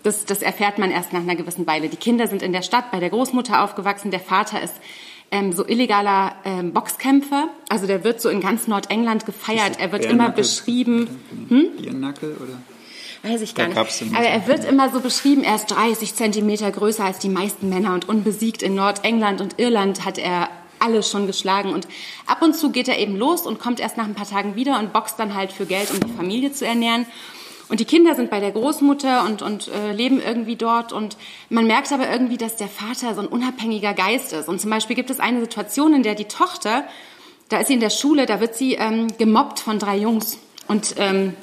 Das, das erfährt man erst nach einer gewissen Weile. Die Kinder sind in der Stadt bei der Großmutter aufgewachsen. Der Vater ist ähm, so illegaler ähm, Boxkämpfer. Also der wird so in ganz Nordengland gefeiert. Er wird immer beschrieben. Hm? Biernackel oder? Weiß ich gar nicht. Aber er wird immer so beschrieben, er ist 30 Zentimeter größer als die meisten Männer und unbesiegt in Nordengland und Irland hat er alle schon geschlagen. Und ab und zu geht er eben los und kommt erst nach ein paar Tagen wieder und boxt dann halt für Geld, um die Familie zu ernähren. Und die Kinder sind bei der Großmutter und, und äh, leben irgendwie dort. Und man merkt aber irgendwie, dass der Vater so ein unabhängiger Geist ist. Und zum Beispiel gibt es eine Situation, in der die Tochter, da ist sie in der Schule, da wird sie ähm, gemobbt von drei Jungs. Und ähm,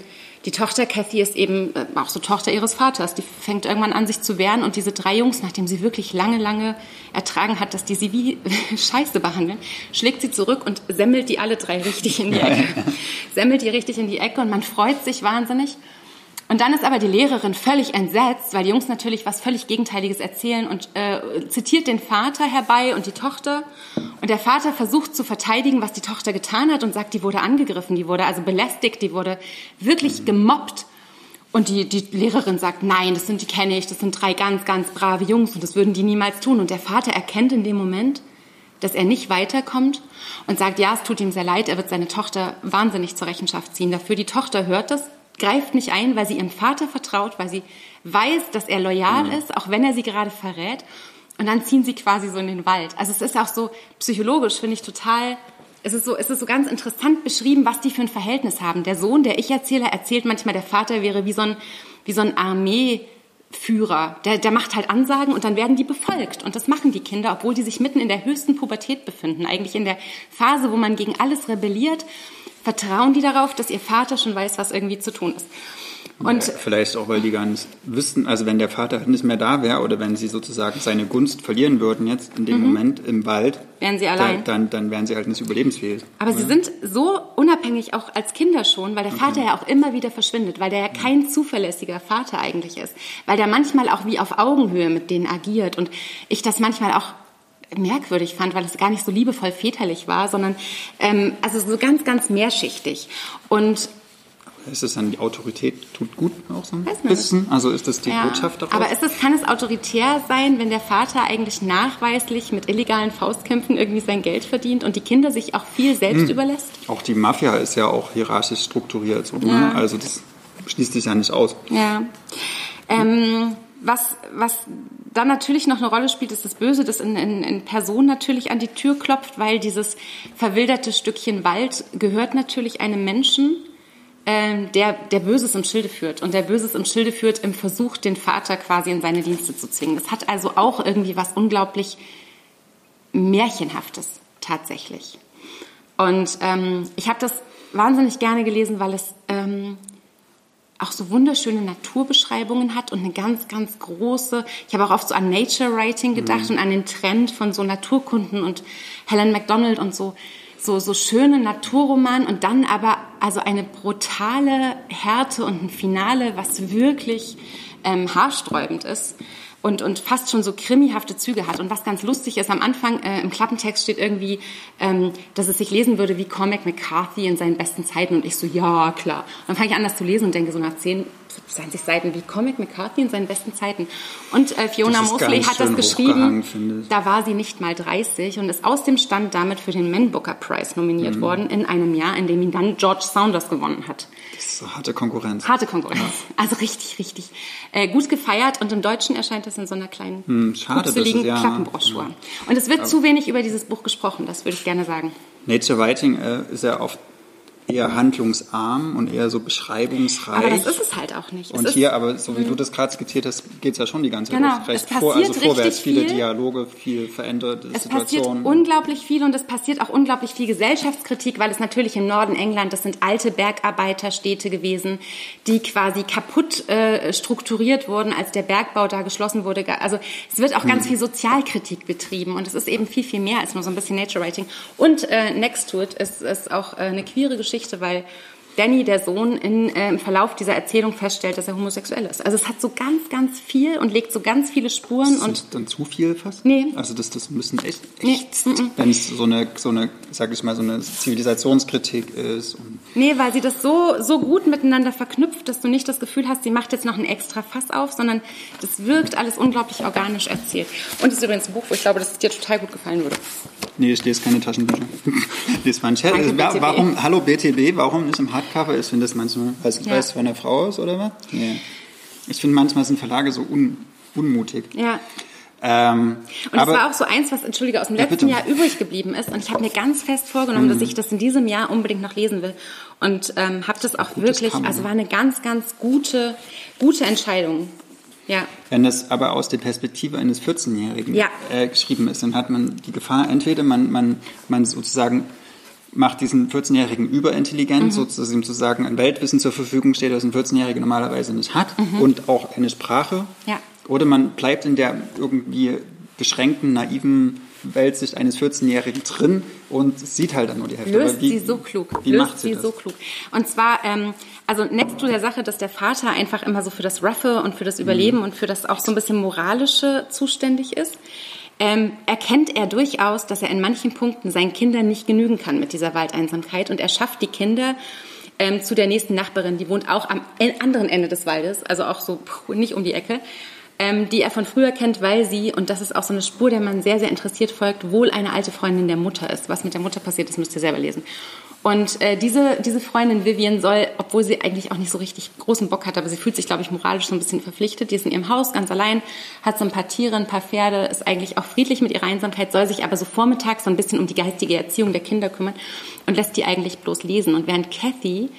die Tochter Kathy ist eben äh, auch so Tochter ihres Vaters. Die fängt irgendwann an, sich zu wehren und diese drei Jungs, nachdem sie wirklich lange, lange ertragen hat, dass die sie wie Scheiße behandeln, schlägt sie zurück und semmelt die alle drei richtig in die Ecke. semmelt die richtig in die Ecke und man freut sich wahnsinnig. Und dann ist aber die Lehrerin völlig entsetzt, weil die Jungs natürlich was völlig Gegenteiliges erzählen und äh, zitiert den Vater herbei und die Tochter. Und der Vater versucht zu verteidigen, was die Tochter getan hat und sagt, die wurde angegriffen, die wurde also belästigt, die wurde wirklich gemobbt. Und die, die Lehrerin sagt, nein, das sind die kenne ich, das sind drei ganz, ganz brave Jungs und das würden die niemals tun. Und der Vater erkennt in dem Moment, dass er nicht weiterkommt und sagt, ja, es tut ihm sehr leid, er wird seine Tochter wahnsinnig zur Rechenschaft ziehen dafür. Die Tochter hört das greift nicht ein, weil sie ihrem Vater vertraut, weil sie weiß, dass er loyal mhm. ist, auch wenn er sie gerade verrät. Und dann ziehen sie quasi so in den Wald. Also es ist auch so psychologisch, finde ich total, es ist so, es ist so ganz interessant beschrieben, was die für ein Verhältnis haben. Der Sohn, der Ich-Erzähler, erzählt manchmal, der Vater wäre wie so ein, wie so ein Armeeführer. Der, der macht halt Ansagen und dann werden die befolgt. Und das machen die Kinder, obwohl die sich mitten in der höchsten Pubertät befinden. Eigentlich in der Phase, wo man gegen alles rebelliert vertrauen die darauf, dass ihr Vater schon weiß, was irgendwie zu tun ist. Und ja, vielleicht auch, weil die gar nicht wüssten, also wenn der Vater nicht mehr da wäre oder wenn sie sozusagen seine Gunst verlieren würden jetzt in dem mhm. Moment im Wald, wären sie allein. Da, dann, dann wären sie halt nicht überlebensfähig. Aber oder? sie sind so unabhängig auch als Kinder schon, weil der Vater okay. ja auch immer wieder verschwindet, weil der ja kein zuverlässiger Vater eigentlich ist, weil der manchmal auch wie auf Augenhöhe mit denen agiert und ich das manchmal auch merkwürdig fand, weil es gar nicht so liebevoll väterlich war, sondern ähm, also so ganz, ganz mehrschichtig. Und ist es dann die Autorität tut gut auch so ein bisschen? Also ist das die ja, Botschaft daraus? Aber ist es, kann es autoritär sein, wenn der Vater eigentlich nachweislich mit illegalen Faustkämpfen irgendwie sein Geld verdient und die Kinder sich auch viel selbst hm. überlässt? Auch die Mafia ist ja auch hierarchisch strukturiert. So, ne? ja. Also das schließt sich ja nicht aus. Ja. Ähm, was, was dann natürlich noch eine Rolle spielt, ist das Böse, das in, in, in Person natürlich an die Tür klopft, weil dieses verwilderte Stückchen Wald gehört natürlich einem Menschen, ähm, der, der Böses im Schilde führt. Und der Böses im Schilde führt im Versuch, den Vater quasi in seine Dienste zu zwingen. Das hat also auch irgendwie was unglaublich Märchenhaftes tatsächlich. Und ähm, ich habe das wahnsinnig gerne gelesen, weil es ähm, auch so wunderschöne Naturbeschreibungen hat und eine ganz, ganz große, ich habe auch oft so an Nature Writing gedacht mhm. und an den Trend von so Naturkunden und Helen MacDonald und so, so, so schöne Naturroman und dann aber also eine brutale Härte und ein Finale, was wirklich ähm, haarsträubend ist und, und fast schon so krimihafte Züge hat. Und was ganz lustig ist, am Anfang äh, im Klappentext steht irgendwie, ähm, dass es sich lesen würde wie Cormac McCarthy in seinen besten Zeiten. Und ich so, ja, klar. Und dann fange ich an, das zu lesen und denke so nach zehn 20 Seiten wie Comic McCarthy in seinen besten Zeiten. Und äh, Fiona Mosley hat das geschrieben. Da war sie nicht mal 30 und ist aus dem Stand damit für den Man Booker Prize nominiert mhm. worden in einem Jahr, in dem ihn dann George Saunders gewonnen hat. Das ist harte Konkurrenz. Harte Konkurrenz. Ja. Also richtig, richtig äh, gut gefeiert und im Deutschen erscheint es in so einer kleinen hm, schade, ja, Klappenbroschur. Ja. Und es wird Aber zu wenig über dieses Buch gesprochen, das würde ich gerne sagen. Nature Writing äh, ist ja oft eher handlungsarm und eher so beschreibungsreich. Aber das ist es halt auch nicht. und hier, aber so wie du das gerade skizziert hast, geht es ja schon die ganze Zeit genau. recht vor, also vorwärts, viele viel. Dialoge, viel veränderte es Situationen. Es passiert unglaublich viel und es passiert auch unglaublich viel Gesellschaftskritik, weil es natürlich im Norden England, das sind alte Bergarbeiterstädte gewesen, die quasi kaputt äh, strukturiert wurden, als der Bergbau da geschlossen wurde. Also es wird auch hm. ganz viel Sozialkritik betrieben und es ist eben viel, viel mehr als nur so ein bisschen Nature Writing. Und äh, next to it ist, ist auch äh, eine queere Geschichte Geschichte, weil Danny, der Sohn, in, äh, im Verlauf dieser Erzählung feststellt, dass er homosexuell ist. Also es hat so ganz, ganz viel und legt so ganz viele Spuren. Ist und dann zu viel fast? Nee. Also das, das müssen echt, echt nee. wenn es so eine, so eine, sag ich mal, so eine Zivilisationskritik ist. nee, weil sie das so, so gut miteinander verknüpft, dass du nicht das Gefühl hast, sie macht jetzt noch ein extra Fass auf, sondern das wirkt alles unglaublich organisch erzählt. Und es ist übrigens ein Buch, wo ich glaube, dass es dir total gut gefallen würde. Nee, ich lese keine Taschenbücher. ich lese mein Chat. Warum, hallo BTB, warum nicht im Hard Hardcover. Ich finde das manchmal, weiß nicht, ja. weiß, von einer Frau ist oder was? Nee. Ich finde manchmal sind Verlage so un, unmutig. Ja. Ähm, und es war auch so eins, was, entschuldige, aus dem letzten ja, Jahr übrig geblieben ist. Und ich habe mir ganz fest vorgenommen, mhm. dass ich das in diesem Jahr unbedingt noch lesen will. Und ähm, habe das auch Gutes wirklich, Kammer. also war eine ganz, ganz gute, gute Entscheidung. Ja. Wenn das aber aus der Perspektive eines 14-Jährigen ja. äh, geschrieben ist, dann hat man die Gefahr, entweder man, man, man sozusagen macht diesen 14-Jährigen überintelligent, mhm. sozusagen zu sagen, ein Weltwissen zur Verfügung steht, das ein 14-Jähriger normalerweise nicht hat mhm. und auch eine Sprache. Ja. Oder man bleibt in der irgendwie beschränkten, naiven Weltsicht eines 14-Jährigen drin und sieht halt dann nur die Hälfte. Löst wie, sie so klug. Wie Löst macht sie, sie das? so klug. Und zwar, ähm, also next zu der Sache, dass der Vater einfach immer so für das Roughe und für das Überleben mhm. und für das auch so ein bisschen Moralische zuständig ist, ähm, erkennt er durchaus, dass er in manchen Punkten seinen Kindern nicht genügen kann mit dieser Waldeinsamkeit und er schafft die Kinder ähm, zu der nächsten Nachbarin, die wohnt auch am anderen Ende des Waldes, also auch so nicht um die Ecke, ähm, die er von früher kennt, weil sie, und das ist auch so eine Spur, der man sehr, sehr interessiert folgt, wohl eine alte Freundin der Mutter ist. Was mit der Mutter passiert ist, müsst ihr selber lesen. Und äh, diese, diese Freundin Vivian soll, obwohl sie eigentlich auch nicht so richtig großen Bock hat, aber sie fühlt sich, glaube ich, moralisch so ein bisschen verpflichtet. Die ist in ihrem Haus ganz allein, hat so ein paar Tiere, ein paar Pferde, ist eigentlich auch friedlich mit ihrer Einsamkeit, soll sich aber so vormittags so ein bisschen um die geistige Erziehung der Kinder kümmern und lässt die eigentlich bloß lesen. Und während Kathy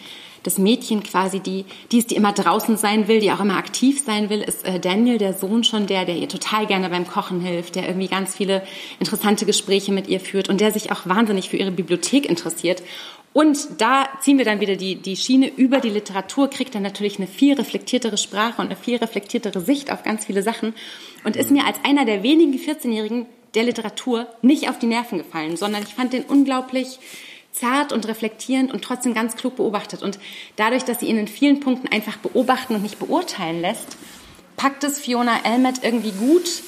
das Mädchen quasi, die, die ist, die immer draußen sein will, die auch immer aktiv sein will, ist äh, Daniel, der Sohn schon der, der ihr total gerne beim Kochen hilft, der irgendwie ganz viele interessante Gespräche mit ihr führt und der sich auch wahnsinnig für ihre Bibliothek interessiert. Und da ziehen wir dann wieder die, die Schiene über die Literatur, kriegt dann natürlich eine viel reflektiertere Sprache und eine viel reflektiertere Sicht auf ganz viele Sachen und ist mir als einer der wenigen 14-Jährigen der Literatur nicht auf die Nerven gefallen, sondern ich fand den unglaublich zart und reflektierend und trotzdem ganz klug beobachtet. Und dadurch, dass sie ihn in vielen Punkten einfach beobachten und nicht beurteilen lässt, packt es Fiona Elmet irgendwie gut,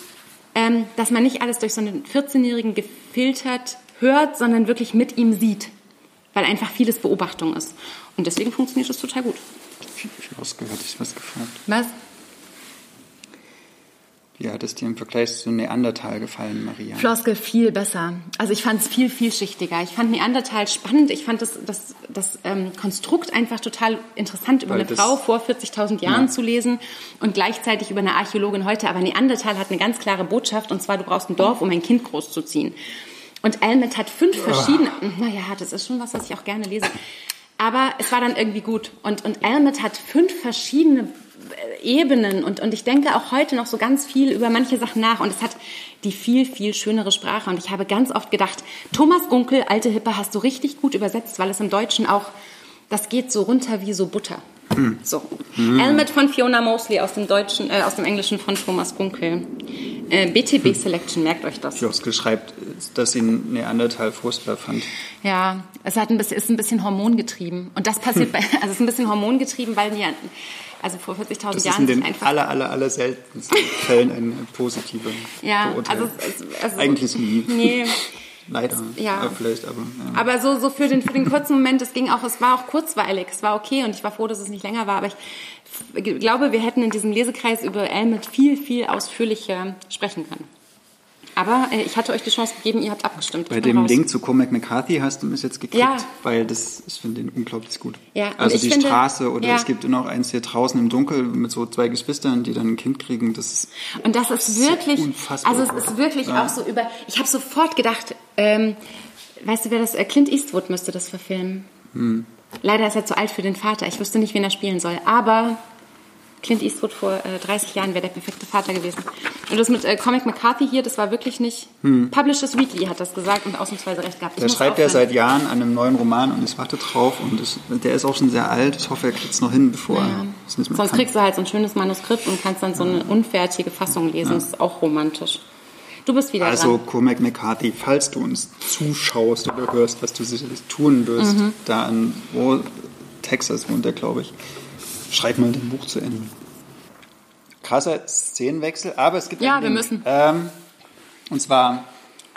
ähm, dass man nicht alles durch so einen 14-Jährigen gefiltert hört, sondern wirklich mit ihm sieht weil einfach vieles Beobachtung ist. Und deswegen funktioniert das total gut. Ich habe ausgehört, ich was gefragt. Was? Wie hat es dir im Vergleich zu Neandertal gefallen, Maria? Floskel viel besser. Also ich fand es viel vielschichtiger. Ich fand Neandertal spannend. Ich fand das, das, das ähm, Konstrukt einfach total interessant, über Weil eine Frau vor 40.000 Jahren ja. zu lesen und gleichzeitig über eine Archäologin heute. Aber Neandertal hat eine ganz klare Botschaft und zwar, du brauchst ein Dorf, um ein Kind großzuziehen. Und Elmet hat fünf verschiedene. Oh. Naja, das ist schon was, was ich auch gerne lese. Aber es war dann irgendwie gut. Und, und Elmet hat fünf verschiedene Ebenen und, und ich denke auch heute noch so ganz viel über manche Sachen nach und es hat die viel, viel schönere Sprache und ich habe ganz oft gedacht, Thomas Gunkel, alte Hippe, hast du richtig gut übersetzt, weil es im Deutschen auch, das geht so runter wie so Butter. Hm. So. Hm. Elmet von Fiona Mosley aus dem Deutschen, äh, aus dem Englischen von Thomas Gunkel. Äh, BTB Selection, merkt euch das. Joske schreibt, dass sie Neandertal furchtbar fand. Ja, es hat ein bisschen, ist ein bisschen hormongetrieben. Und das passiert bei, also es ist ein bisschen hormongetrieben, weil wir, also vor 40.000 Jahren. Das ist in den aller, aller, aller seltensten Fällen eine positive ja, Also, es, also, Eigentlich nie. Nee. Leider. Ja. Aber vielleicht, aber. Ja. Aber so, so für den, für den kurzen Moment, es ging auch, es war auch kurzweilig, es war okay und ich war froh, dass es nicht länger war, aber ich glaube, wir hätten in diesem Lesekreis über Elmet viel, viel ausführlicher sprechen können. Aber äh, ich hatte euch die Chance gegeben, ihr habt abgestimmt. Bei dem raus. Link zu Cormac McCarthy hast du mich jetzt gekriegt, ja. weil das, ich finde den unglaublich gut. Ja, also die finde, Straße oder ja. es gibt noch eins hier draußen im Dunkel mit so zwei Geschwistern, die dann ein Kind kriegen. Das ist und das ist wirklich, unfassbar. also es ist wirklich ja. auch so über. Ich habe sofort gedacht, ähm, weißt du, wer das? Äh, Clint Eastwood müsste das verfilmen. Hm. Leider ist er zu alt für den Vater. Ich wüsste nicht, wen er spielen soll. Aber Clint Eastwood vor äh, 30 Jahren wäre der perfekte Vater gewesen. Und das mit äh, Comic McCarthy hier, das war wirklich nicht. Hm. Publishers Weekly hat das gesagt und ausnahmsweise recht gehabt. Ich der schreibt ja seit Jahren an einem neuen Roman und ich warte drauf und ich, der ist auch schon sehr alt. Ich hoffe, er kriegt es noch hin, bevor ja. er es nicht mehr Sonst kann. kriegst du halt so ein schönes Manuskript und kannst dann so eine unfertige Fassung lesen. Ja. Das ist auch romantisch. Du bist wieder also, dran. Cormac McCarthy, falls du uns zuschaust oder hörst, was du sicherlich tun wirst, mhm. da in Texas wohnt er, glaube ich, schreib mal dein Buch zu Ende krasser Szenenwechsel, aber es gibt ja, wir müssen. Ähm, und zwar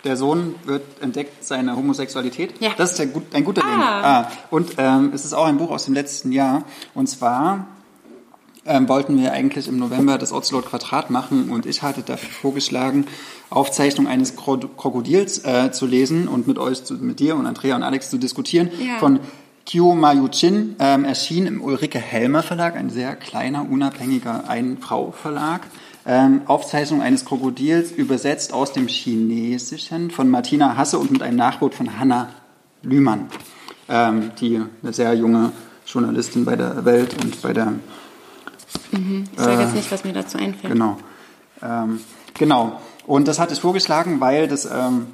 der Sohn wird entdeckt seine Homosexualität. Ja. Das ist ein, gut, ein guter ah. Link. Ah, und ähm, es ist auch ein Buch aus dem letzten Jahr. Und zwar ähm, wollten wir eigentlich im November das Ocelot Quadrat machen und ich hatte dafür vorgeschlagen, Aufzeichnung eines Krokodils äh, zu lesen und mit euch, zu, mit dir und Andrea und Alex zu diskutieren ja. von Kyo Mayuchin ähm, erschien im Ulrike Helmer Verlag, ein sehr kleiner, unabhängiger Ein-Frau-Verlag. Ähm, Aufzeichnung eines Krokodils, übersetzt aus dem Chinesischen von Martina Hasse und mit einem Nachwort von Hanna Lühmann, ähm, die eine sehr junge Journalistin bei der Welt und bei der. Mhm. Ich sage äh, jetzt nicht, was mir dazu einfällt. Genau. Ähm, genau. Und das hatte ich vorgeschlagen, weil das ähm,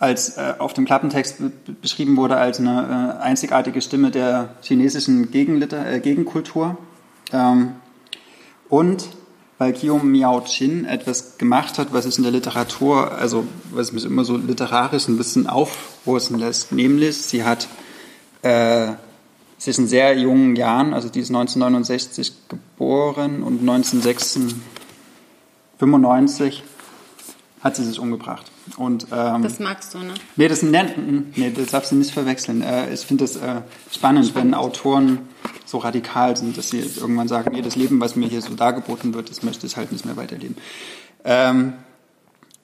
als äh, auf dem Klappentext beschrieben wurde als eine äh, einzigartige Stimme der chinesischen Gegenliter äh, Gegenkultur. Ähm, und weil Guillaume Miao Chin etwas gemacht hat, was es in der Literatur, also was mich immer so literarisch ein bisschen aufrußen lässt, nämlich sie hat äh, sich in sehr jungen Jahren, also die ist 1969 geboren und 1995 hat sie sich umgebracht. Und, ähm, das magst du, ne? Nee, das, nee, nee, das darfst du nicht verwechseln. Äh, ich finde das äh, spannend, spannend, wenn Autoren so radikal sind, dass sie irgendwann sagen, nee, das Leben, was mir hier so dargeboten wird, das möchte ich halt nicht mehr weiterleben. Ähm,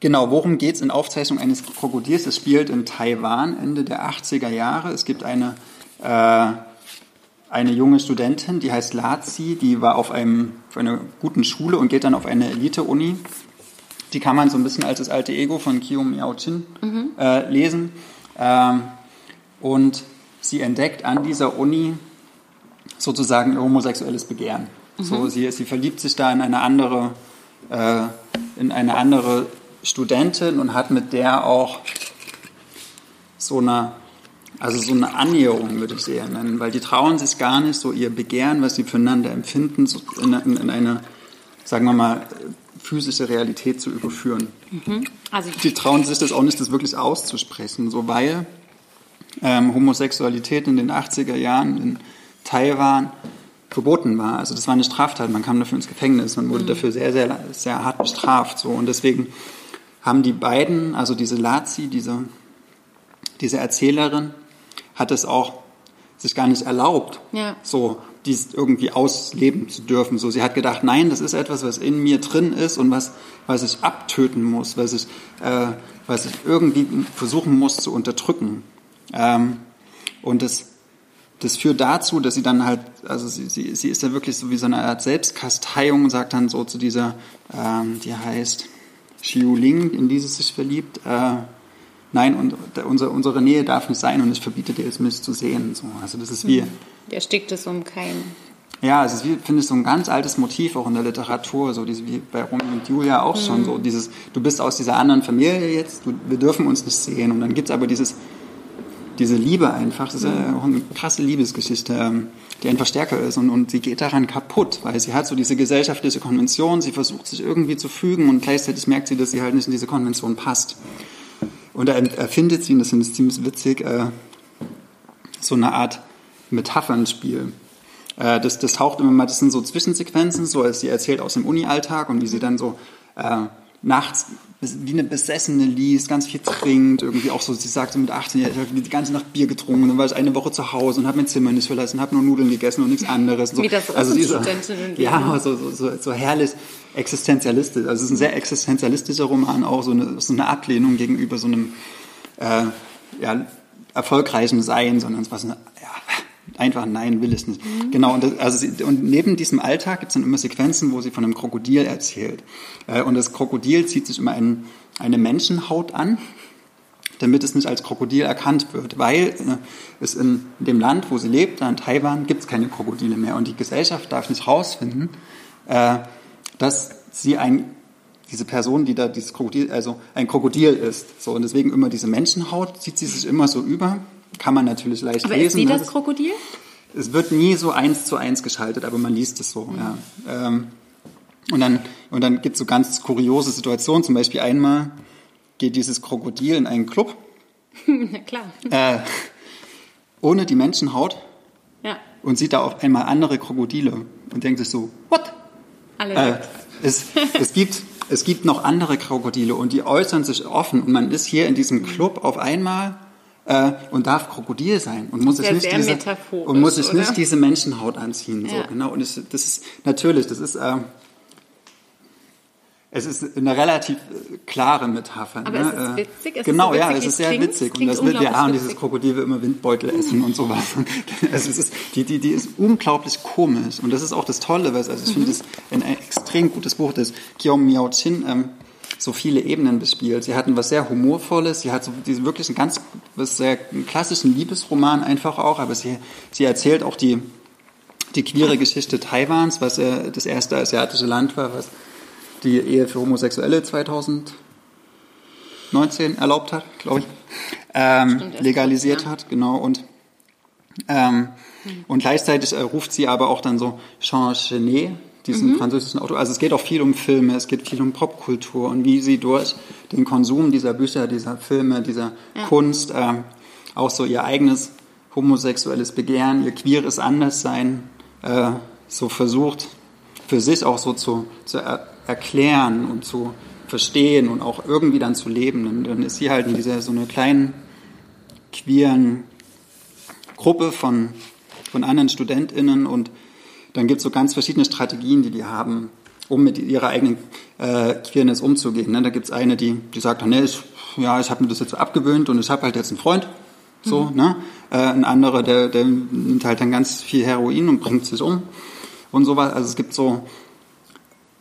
genau, worum geht es in Aufzeichnung eines Krokodils? Es spielt in Taiwan Ende der 80er Jahre. Es gibt eine, äh, eine junge Studentin, die heißt Lazi, die war auf, einem, auf einer guten Schule und geht dann auf eine Elite-Uni die kann man so ein bisschen als das alte Ego von Kyo Miao Chin mhm. äh, lesen. Ähm, und sie entdeckt an dieser Uni sozusagen ihr homosexuelles Begehren. Mhm. So, sie, sie verliebt sich da in eine andere, äh, in eine andere Studentin und hat mit der auch so eine, also so eine Annäherung, würde ich sie eher nennen, weil die trauen sich gar nicht, so ihr Begehren, was sie füreinander empfinden, so in, in, in eine, sagen wir mal, physische Realität zu überführen. Mhm. Also die trauen sich das auch nicht, das wirklich auszusprechen, so weil ähm, Homosexualität in den 80er Jahren in Taiwan verboten war. Also das war eine Straftat, man kam dafür ins Gefängnis, man wurde mhm. dafür sehr, sehr, sehr hart bestraft. So. Und deswegen haben die beiden, also diese Lazi, diese, diese Erzählerin, hat es auch sich gar nicht erlaubt, ja. so dies irgendwie ausleben zu dürfen. So, sie hat gedacht, nein, das ist etwas, was in mir drin ist und was, was ich abtöten muss, was ich, äh, was ich irgendwie versuchen muss zu unterdrücken. Ähm, und das, das führt dazu, dass sie dann halt, also sie, sie, sie ist ja wirklich so wie so eine Art Selbstkasteiung sagt dann so zu dieser, ähm, die heißt Xiu Ling, in die sie sich verliebt, äh, nein, und unsere, unsere Nähe darf nicht sein und ich verbiete dir es, mich zu sehen. So, also das ist wie... Der stickt es um keinen. Ja, es ist wie, finde ich, so ein ganz altes Motiv auch in der Literatur, so diese, wie bei Romeo und Julia auch schon, so dieses, du bist aus dieser anderen Familie jetzt, du, wir dürfen uns nicht sehen. Und dann gibt es aber dieses, diese Liebe einfach, das ist ja auch eine krasse Liebesgeschichte, ähm, die einfach stärker ist und, und sie geht daran kaputt, weil sie hat so diese gesellschaftliche Konvention, sie versucht sich irgendwie zu fügen und gleichzeitig merkt sie, dass sie halt nicht in diese Konvention passt. Und da erfindet sie, und das finde ich ziemlich witzig, äh, so eine Art Metaphernspiel. Äh, das, das taucht immer mal, das sind so Zwischensequenzen, so als sie erzählt aus dem Uni-Alltag und wie sie dann so äh, nachts wie eine Besessene liest, ganz viel trinkt, irgendwie auch so, sie sagt so mit 18, ich habe die ganze Nacht Bier getrunken, und dann war ich eine Woche zu Hause und habe mein Zimmer nicht verlassen, habe nur Nudeln gegessen und nichts anderes. So. Wie das also diese, Ja, so, so, so, so herrlich existenzialistisch. Also es ist ein sehr existenzialistischer Roman, auch so eine, so eine Ablehnung gegenüber so einem äh, ja, erfolgreichen Sein, sondern was eine, ja, einfach nein, will es nicht. Mhm. Genau, und, das, also sie, und neben diesem Alltag gibt es dann immer Sequenzen, wo sie von einem Krokodil erzählt. Äh, und das Krokodil zieht sich immer ein, eine Menschenhaut an, damit es nicht als Krokodil erkannt wird, weil äh, es in dem Land, wo sie lebt, in Taiwan, gibt es keine Krokodile mehr. Und die Gesellschaft darf nicht herausfinden, äh, dass sie ein diese Person, die da dieses Krokodil, also ein Krokodil ist. So, und deswegen immer diese Menschenhaut zieht sie sich immer so über kann man natürlich leicht aber lesen. Aber ist sie das Krokodil? Es wird nie so eins zu eins geschaltet, aber man liest es so. Mhm. Ja. Ähm, und dann, und dann gibt es so ganz kuriose Situationen. Zum Beispiel einmal geht dieses Krokodil in einen Club. Na klar. Äh, ohne die Menschenhaut. Ja. Und sieht da auf einmal andere Krokodile und denkt sich so, what? Alle äh, es, es, gibt, es gibt noch andere Krokodile und die äußern sich offen. Und man ist hier in diesem Club auf einmal äh, und darf Krokodil sein und muss, es nicht, diese, und muss sich nicht diese Menschenhaut anziehen. Ja. So, genau. Und es, das ist natürlich, das ist, äh, es ist eine relativ äh, klare Metapher. Aber ne? es ist witzig. Es genau, ist so ja, es ist sehr klingt, witzig. Und das wird ja, und dieses Krokodil will immer Windbeutel essen und sowas. es ist, die, die, die ist unglaublich komisch. Und das ist auch das Tolle, weil also ich finde, das ein extrem gutes Buch, das Guillaume Miao Chin ähm, so viele Ebenen bespielt. Sie hatten was sehr Humorvolles, sie hat so diesen wirklich einen ganz was sehr klassischen Liebesroman einfach auch, aber sie, sie erzählt auch die, die queere Geschichte Taiwans, was äh, das erste asiatische Land war, was die Ehe für Homosexuelle 2019 erlaubt hat, glaube ich, ähm, Stimmt, legalisiert ja. hat, genau, und ähm, hm. und gleichzeitig äh, ruft sie aber auch dann so Jean Genet, diesen mhm. französischen Autor. Also es geht auch viel um Filme, es geht viel um Popkultur und wie sie durch den Konsum dieser Bücher, dieser Filme, dieser ja. Kunst äh, auch so ihr eigenes homosexuelles Begehren, ihr queeres Anderssein äh, so versucht, für sich auch so zu, zu er erklären und zu verstehen und auch irgendwie dann zu leben. Dann ist sie halt in dieser so einer kleinen queeren Gruppe von, von anderen StudentInnen und dann gibt es so ganz verschiedene Strategien, die die haben, um mit ihrer eigenen äh, Queerness umzugehen. Ne? Da gibt es eine, die, die sagt, nee, ich, ja, ich habe mir das jetzt so abgewöhnt und ich habe halt jetzt einen Freund. So, mhm. ne? Äh, ein anderer, der, der nimmt halt dann ganz viel Heroin und bringt sich um und sowas. Also es gibt so,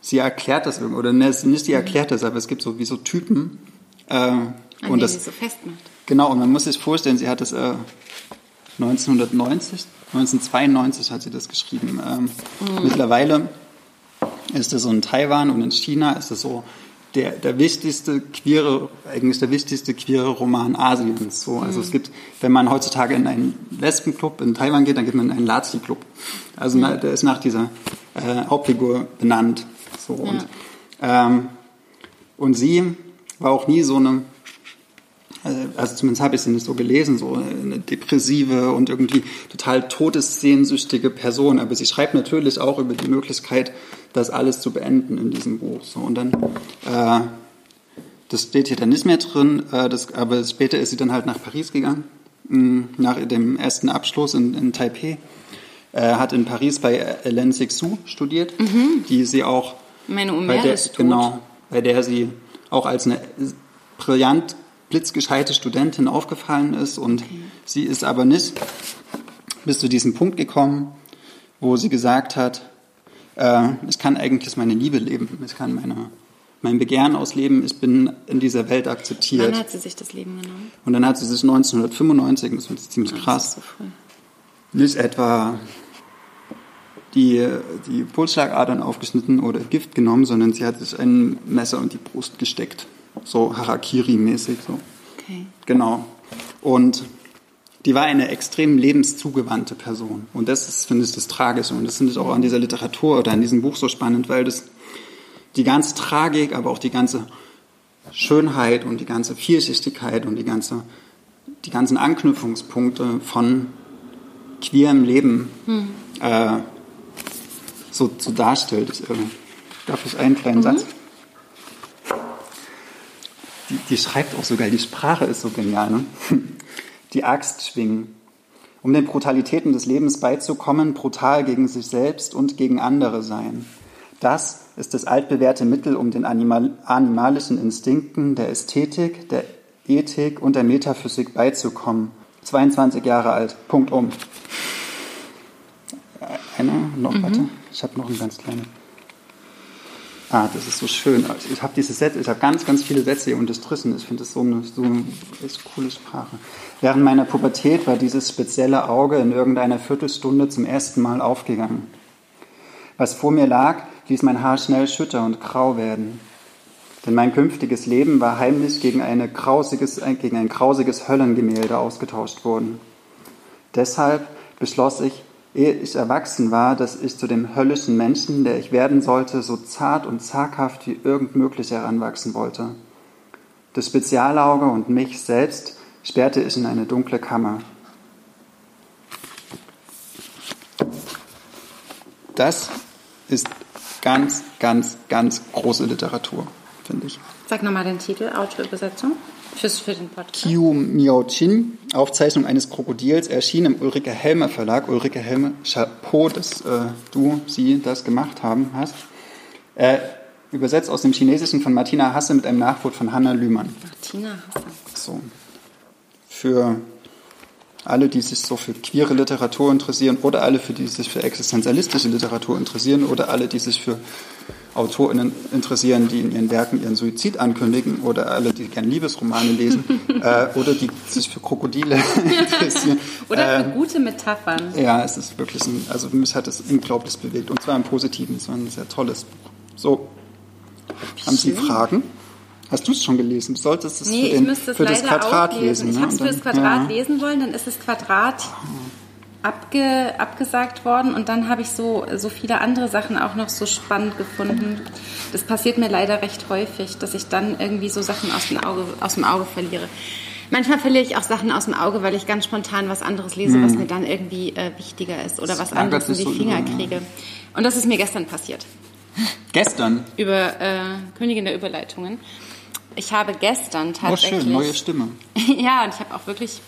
sie erklärt das irgendwie, oder ne, nicht sie erklärt das, aber es gibt so wie so Typen. Äh, An und das, sie so festmacht. Genau, und man muss sich vorstellen, sie hat das äh, 1990 1992 hat sie das geschrieben. Ähm, mhm. Mittlerweile ist es so in Taiwan und in China ist es so der, der wichtigste queere, eigentlich der wichtigste queere Roman Asiens. So, also mhm. es gibt, wenn man heutzutage in einen Lesbenclub in Taiwan geht, dann geht man in einen Lazi-Club. Also mhm. der ist nach dieser äh, Hauptfigur benannt. So, ja. und, ähm, und sie war auch nie so eine also, also zumindest habe ich sie nicht so gelesen, so eine depressive und irgendwie total todessehnsüchtige Person. Aber sie schreibt natürlich auch über die Möglichkeit, das alles zu beenden in diesem Buch. So, und dann, äh, das steht hier dann nicht mehr drin, äh, das, aber später ist sie dann halt nach Paris gegangen, mh, mm, nach dem ersten Abschluss in, in Taipei. Äh, hat in Paris bei Hélène Sixou studiert, mhm. die sie auch Meine bei der, genau, bei der sie auch als eine brillant blitzgescheite Studentin aufgefallen ist und okay. sie ist aber nicht bis zu diesem Punkt gekommen, wo sie gesagt hat, äh, ich kann eigentlich meine Liebe leben, ich kann meine mein Begehren ausleben, ich bin in dieser Welt akzeptiert. Wann hat sie sich das Leben genommen? Und dann hat sie sich 1995, das ist ziemlich krass, So früh. nicht etwa die, die Pulsschlagadern aufgeschnitten oder Gift genommen, sondern sie hat sich ein Messer in die Brust gesteckt. So Harakiri-mäßig. So. Okay. Genau. Und die war eine extrem lebenszugewandte Person. Und das ist, finde ich, das Tragische. Und das finde ich auch an dieser Literatur oder an diesem Buch so spannend, weil das die ganze Tragik, aber auch die ganze Schönheit und die ganze Vielschichtigkeit und die, ganze, die ganzen Anknüpfungspunkte von queerem Leben äh, so, so darstellt. Ich, äh, darf ich einen kleinen Satz? Die, die schreibt auch so geil, die Sprache ist so genial. Ne? Die Axt schwingen. Um den Brutalitäten des Lebens beizukommen, brutal gegen sich selbst und gegen andere sein. Das ist das altbewährte Mittel, um den animal animalischen Instinkten, der Ästhetik, der Ethik und der Metaphysik beizukommen. 22 Jahre alt. Punkt um. Einer noch, warte. Ich habe noch einen ganz kleinen. Ah, das ist so schön. Ich habe diese Sätze, ich habe ganz, ganz viele Sätze hier unterstrichen. Ich finde das so eine, so eine coole Sprache. Während meiner Pubertät war dieses spezielle Auge in irgendeiner Viertelstunde zum ersten Mal aufgegangen. Was vor mir lag, ließ mein Haar schnell schütter und grau werden. Denn mein künftiges Leben war heimlich gegen, eine grausiges, äh, gegen ein grausiges Höllengemälde ausgetauscht worden. Deshalb beschloss ich, ehe ich erwachsen war, dass ich zu dem höllischen Menschen, der ich werden sollte, so zart und zaghaft wie irgend möglich heranwachsen wollte. Das Spezialauge und mich selbst sperrte ich in eine dunkle Kammer. Das ist ganz, ganz, ganz große Literatur, finde ich. Sag nochmal den Titel, Autoübersetzung Fürs, für den Podcast. Kiu Miao Chin, Aufzeichnung eines Krokodils, erschien im Ulrike Helmer Verlag. Ulrike Helmer, Chapeau, dass äh, du, sie das gemacht haben hast. Äh, übersetzt aus dem Chinesischen von Martina Hasse mit einem Nachwort von Hanna Lühmann. Martina Hasse. So. Für alle, die sich so für queere Literatur interessieren oder alle, für die sich für existenzialistische Literatur interessieren oder alle, die sich für AutorInnen interessieren, die in ihren Werken ihren Suizid ankündigen oder alle, die gerne Liebesromane lesen äh, oder die sich für Krokodile interessieren. Oder für Ähm, gute Metaphern. ja, es ist wirklich ein, also mich hat es unglaublich bewegt und zwar im Positiven. Es war ein sehr tolles Buch. So, haben Sie schön. Fragen? Hast du es schon gelesen? Du solltest es Nee, für, ich den, müsste es für das Quadrat auch lesen. lesen. Ich ne? habe es für das dann- Quadrat ja. lesen wollen, dann ist das Quadrat abge, abgesagt worden und dann habe ich so, so viele andere Sachen auch noch so spannend gefunden. Das passiert mir leider recht häufig, dass ich dann irgendwie so Sachen aus dem Auge, aus dem Auge verliere. Manchmal verliere ich auch Sachen aus dem Auge, weil ich ganz spontan was anderes lese, was mir dann irgendwie äh, wichtiger ist oder was Mhm. anderes in die so Finger über, ja. kriege. Und das ist mir gestern passiert Gestern. über äh, Königin der Überleitungen. Ich habe gestern Oh, tatsächlich. schön, neue Stimme. ja, und ich habe auch wirklich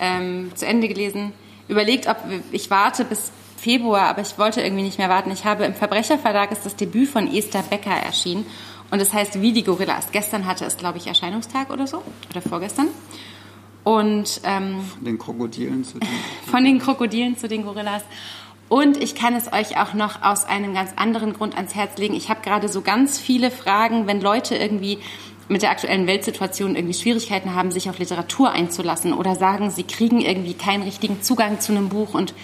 ähm, zu Ende gelesen, überlegt, ob ich warte bis Februar, aber ich wollte irgendwie nicht mehr warten. Ich habe im Verbrecherverlag ist das Debüt von Esther Becker erschienen und es heißt Wie die Gorillas. Gestern hatte es, glaube ich, Erscheinungstag oder so oder vorgestern. Und ähm, Den Krokodilen zu tun. von den Krokodilen zu den Gorillas. Und ich kann es euch auch noch aus einem ganz anderen Grund ans Herz legen. Ich habe gerade so ganz viele Fragen, wenn Leute irgendwie mit der aktuellen Weltsituation irgendwie Schwierigkeiten haben, sich auf Literatur einzulassen oder sagen, sie kriegen irgendwie keinen richtigen Zugang zu einem Buch und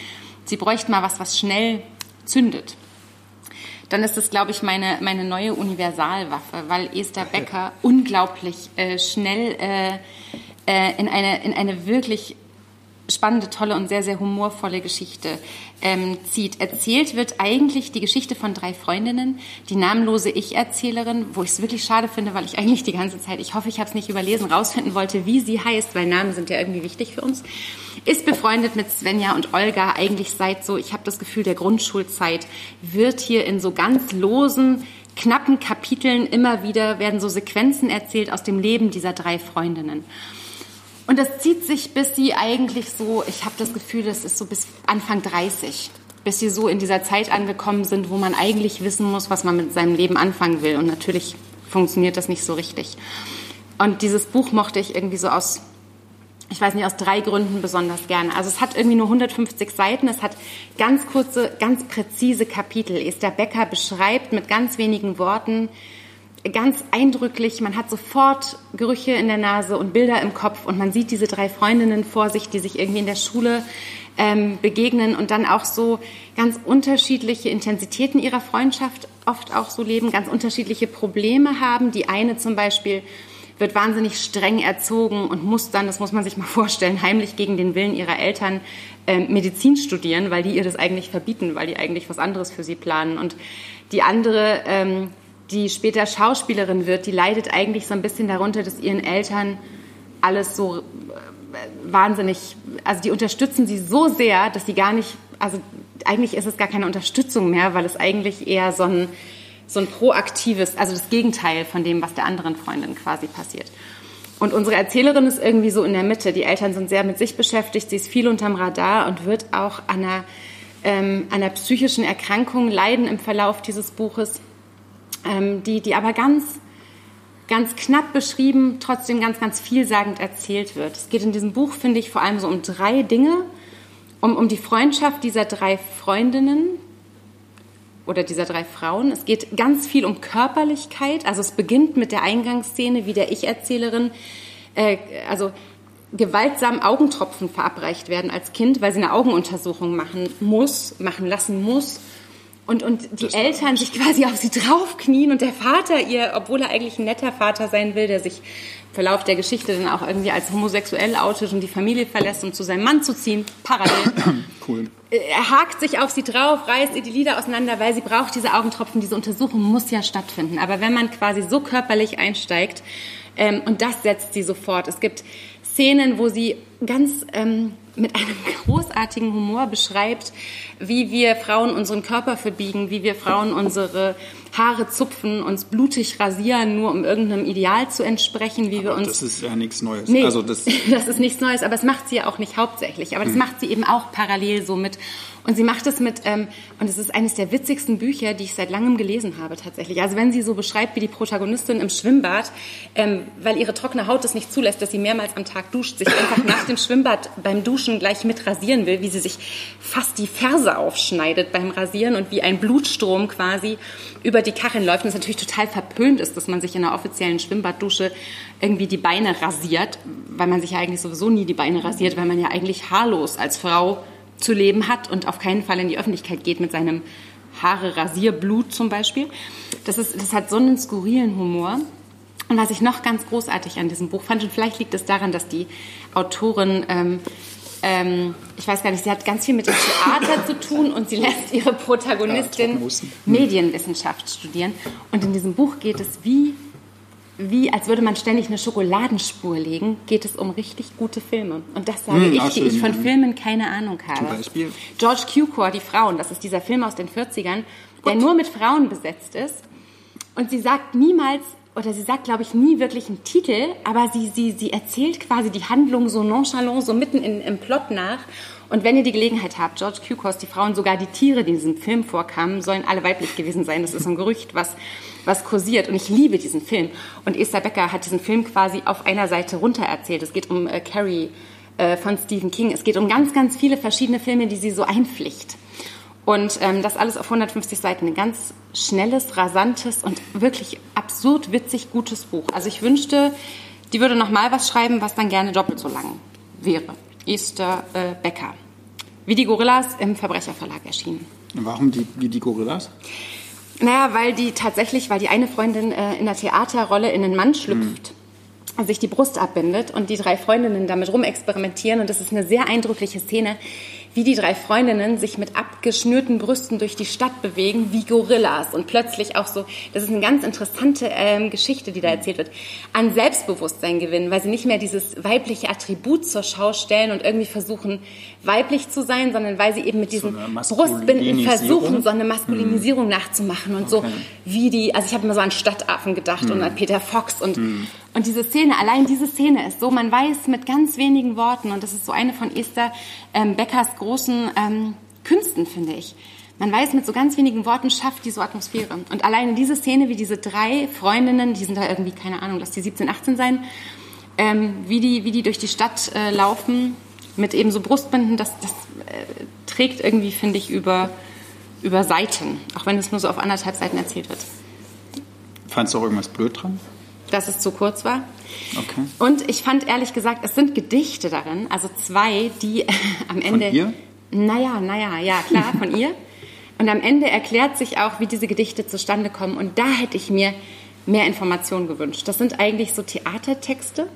sie bräuchten mal was, was schnell zündet. Dann ist das, glaube ich, meine, meine neue Universalwaffe, weil Esther Becker unglaublich äh, schnell äh, äh, in, eine, in eine wirklich spannende, tolle und sehr, sehr humorvolle Geschichte ähm, zieht. Erzählt wird eigentlich die Geschichte von drei Freundinnen, die namenlose Ich-Erzählerin, wo ich es wirklich schade finde, weil ich eigentlich die ganze Zeit, ich hoffe, ich habe es nicht überlesen, rausfinden wollte, wie sie heißt, weil Namen sind ja irgendwie wichtig für uns, ist befreundet mit Svenja und Olga eigentlich seit so, ich habe das Gefühl, der Grundschulzeit, wird hier in so ganz losen, knappen Kapiteln immer wieder, werden so Sequenzen erzählt aus dem Leben dieser drei Freundinnen. Und das zieht sich, bis sie eigentlich so, ich habe das Gefühl, das ist so bis Anfang 30, bis sie so in dieser Zeit angekommen sind, wo man eigentlich wissen muss, was man mit seinem Leben anfangen will. Und natürlich funktioniert das nicht so richtig. Und dieses Buch mochte ich irgendwie so aus, ich weiß nicht, aus drei Gründen besonders gerne. Also es hat irgendwie nur 150 Seiten, es hat ganz kurze, ganz präzise Kapitel. Esther Becker beschreibt mit ganz wenigen Worten ganz eindrücklich. Man hat sofort Gerüche in der Nase und Bilder im Kopf und man sieht diese drei Freundinnen vor sich, die sich irgendwie in der Schule ähm, begegnen und dann auch so ganz unterschiedliche Intensitäten ihrer Freundschaft oft auch so leben, ganz unterschiedliche Probleme haben. Die eine zum Beispiel wird wahnsinnig streng erzogen und muss dann, das muss man sich mal vorstellen, heimlich gegen den Willen ihrer Eltern äh, Medizin studieren, weil die ihr das eigentlich verbieten, weil die eigentlich was anderes für sie planen. Und die andere, ähm, die später Schauspielerin wird, die leidet eigentlich so ein bisschen darunter, dass ihren Eltern alles so äh, wahnsinnig, also die unterstützen sie so sehr, dass sie gar nicht, also eigentlich ist es gar keine Unterstützung mehr, weil es eigentlich eher so ein, so ein proaktives, also das Gegenteil von dem, was der anderen Freundin quasi passiert. Und unsere Erzählerin ist irgendwie so in der Mitte. Die Eltern sind sehr mit sich beschäftigt, sie ist viel unterm Radar und wird auch an einer, ähm, einer psychischen Erkrankung leiden im Verlauf dieses Buches, ähm, die, die aber ganz, ganz knapp beschrieben, trotzdem ganz, ganz vielsagend erzählt wird. Es geht in diesem Buch, finde ich, vor allem so um drei Dinge. Um, um die Freundschaft dieser drei Freundinnen, oder dieser drei Frauen. Es geht ganz viel um Körperlichkeit. Also es beginnt mit der Eingangsszene, wie der Ich-Erzählerin, äh, also gewaltsam Augentropfen verabreicht werden als Kind, weil sie eine Augenuntersuchung machen muss, machen lassen muss. Und, und die das Eltern sich quasi auf sie draufknien und der Vater ihr, obwohl er eigentlich ein netter Vater sein will, der sich im Verlauf der Geschichte dann auch irgendwie als homosexuell outet und die Familie verlässt, um zu seinem Mann zu ziehen, parallel. Cool. Er hakt sich auf sie drauf, reißt ihr die Lieder auseinander, weil sie braucht diese Augentropfen. Diese Untersuchung muss ja stattfinden. Aber wenn man quasi so körperlich einsteigt, ähm, und das setzt sie sofort. Es gibt Szenen, wo sie ganz ähm, mit einem großartigen Humor beschreibt, wie wir Frauen unseren Körper verbiegen, wie wir Frauen unsere Haare zupfen, uns blutig rasieren, nur um irgendeinem Ideal zu entsprechen, wie aber wir uns. Das ist ja nichts Neues. Nee, also das, das ist nichts Neues, aber es macht sie ja auch nicht hauptsächlich. Aber das hm. macht sie eben auch parallel so mit und sie macht es mit, ähm, und es ist eines der witzigsten Bücher, die ich seit langem gelesen habe tatsächlich. Also wenn sie so beschreibt, wie die Protagonistin im Schwimmbad, ähm, weil ihre trockene Haut es nicht zulässt, dass sie mehrmals am Tag duscht, sich einfach nach dem Schwimmbad beim Duschen gleich mit rasieren will, wie sie sich fast die Ferse aufschneidet beim Rasieren und wie ein Blutstrom quasi über die Kacheln läuft. Und es natürlich total verpönt ist, dass man sich in einer offiziellen Schwimmbaddusche irgendwie die Beine rasiert, weil man sich ja eigentlich sowieso nie die Beine rasiert, weil man ja eigentlich haarlos als Frau zu leben hat und auf keinen Fall in die Öffentlichkeit geht mit seinem Haare Rasierblut zum Beispiel. Das, ist, das hat so einen skurrilen Humor. Und was ich noch ganz großartig an diesem Buch fand, und vielleicht liegt es daran, dass die Autorin, ähm, ähm, ich weiß gar nicht, sie hat ganz viel mit dem Theater zu tun und sie lässt ihre Protagonistin Medienwissenschaft studieren. Und in diesem Buch geht es wie wie als würde man ständig eine Schokoladenspur legen, geht es um richtig gute Filme. Und das sage hm, ich, die ich von Filmen keine Ahnung habe. Zum Beispiel? George Cukor, Die Frauen, das ist dieser Film aus den 40ern, der nur mit Frauen besetzt ist. Und sie sagt niemals, oder sie sagt, glaube ich, nie wirklich einen Titel, aber sie, sie, sie erzählt quasi die Handlung so nonchalant, so mitten in, im Plot nach. Und wenn ihr die Gelegenheit habt, George Cukors, die Frauen, sogar die Tiere, die in diesem Film vorkamen, sollen alle weiblich gewesen sein. Das ist ein Gerücht, was was kursiert. Und ich liebe diesen Film. Und Esther Becker hat diesen Film quasi auf einer Seite runter erzählt. Es geht um äh, Carrie äh, von Stephen King. Es geht um ganz, ganz viele verschiedene Filme, die sie so einpflicht. Und ähm, das alles auf 150 Seiten. Ein ganz schnelles, rasantes und wirklich absurd witzig gutes Buch. Also ich wünschte, die würde noch mal was schreiben, was dann gerne doppelt so lang wäre. Esther äh, Becker. Wie die Gorillas im Verbrecherverlag erschienen. Warum die, wie die Gorillas? Naja, weil die tatsächlich, weil die eine Freundin äh, in der Theaterrolle in einen Mann schlüpft. Mhm. sich die Brust abbindet und die drei Freundinnen damit rumexperimentieren. Und das ist eine sehr eindrückliche Szene, wie die drei Freundinnen sich mit abgeschnürten Brüsten durch die Stadt bewegen, wie Gorillas. Und plötzlich auch so, das ist eine ganz interessante ähm, Geschichte, die da erzählt wird, an Selbstbewusstsein gewinnen, weil sie nicht mehr dieses weibliche Attribut zur Schau stellen und irgendwie versuchen, weiblich zu sein, sondern weil sie eben mit diesen so Brustbinden versuchen, so eine Maskulinisierung mhm. nachzumachen und okay. so wie die, also ich habe immer so an Stadtaffen gedacht mhm. und an Peter Fox und, mhm. Und diese Szene, allein diese Szene ist so, man weiß mit ganz wenigen Worten und das ist so eine von Esther ähm, Beckers großen ähm, Künsten, finde ich. Man weiß, mit so ganz wenigen Worten schafft die so Atmosphäre. Und alleine diese Szene, wie diese drei Freundinnen, die sind da irgendwie, keine Ahnung, lass die 17, 18 sein, ähm, wie, die, wie die durch die Stadt äh, laufen, mit eben so Brustbinden, das, das äh, trägt irgendwie, finde ich, über, über Seiten, auch wenn es nur so auf anderthalb Seiten erzählt wird. Fandst du auch irgendwas blöd dran? Dass es zu kurz war. Okay. Und ich fand ehrlich gesagt, es sind Gedichte darin, also zwei, die am Ende. Von ihr? Naja, naja, ja, klar, von ihr. Und am Ende erklärt sich auch, wie diese Gedichte zustande kommen. Und da hätte ich mir mehr Informationen gewünscht. Das sind eigentlich so Theatertexte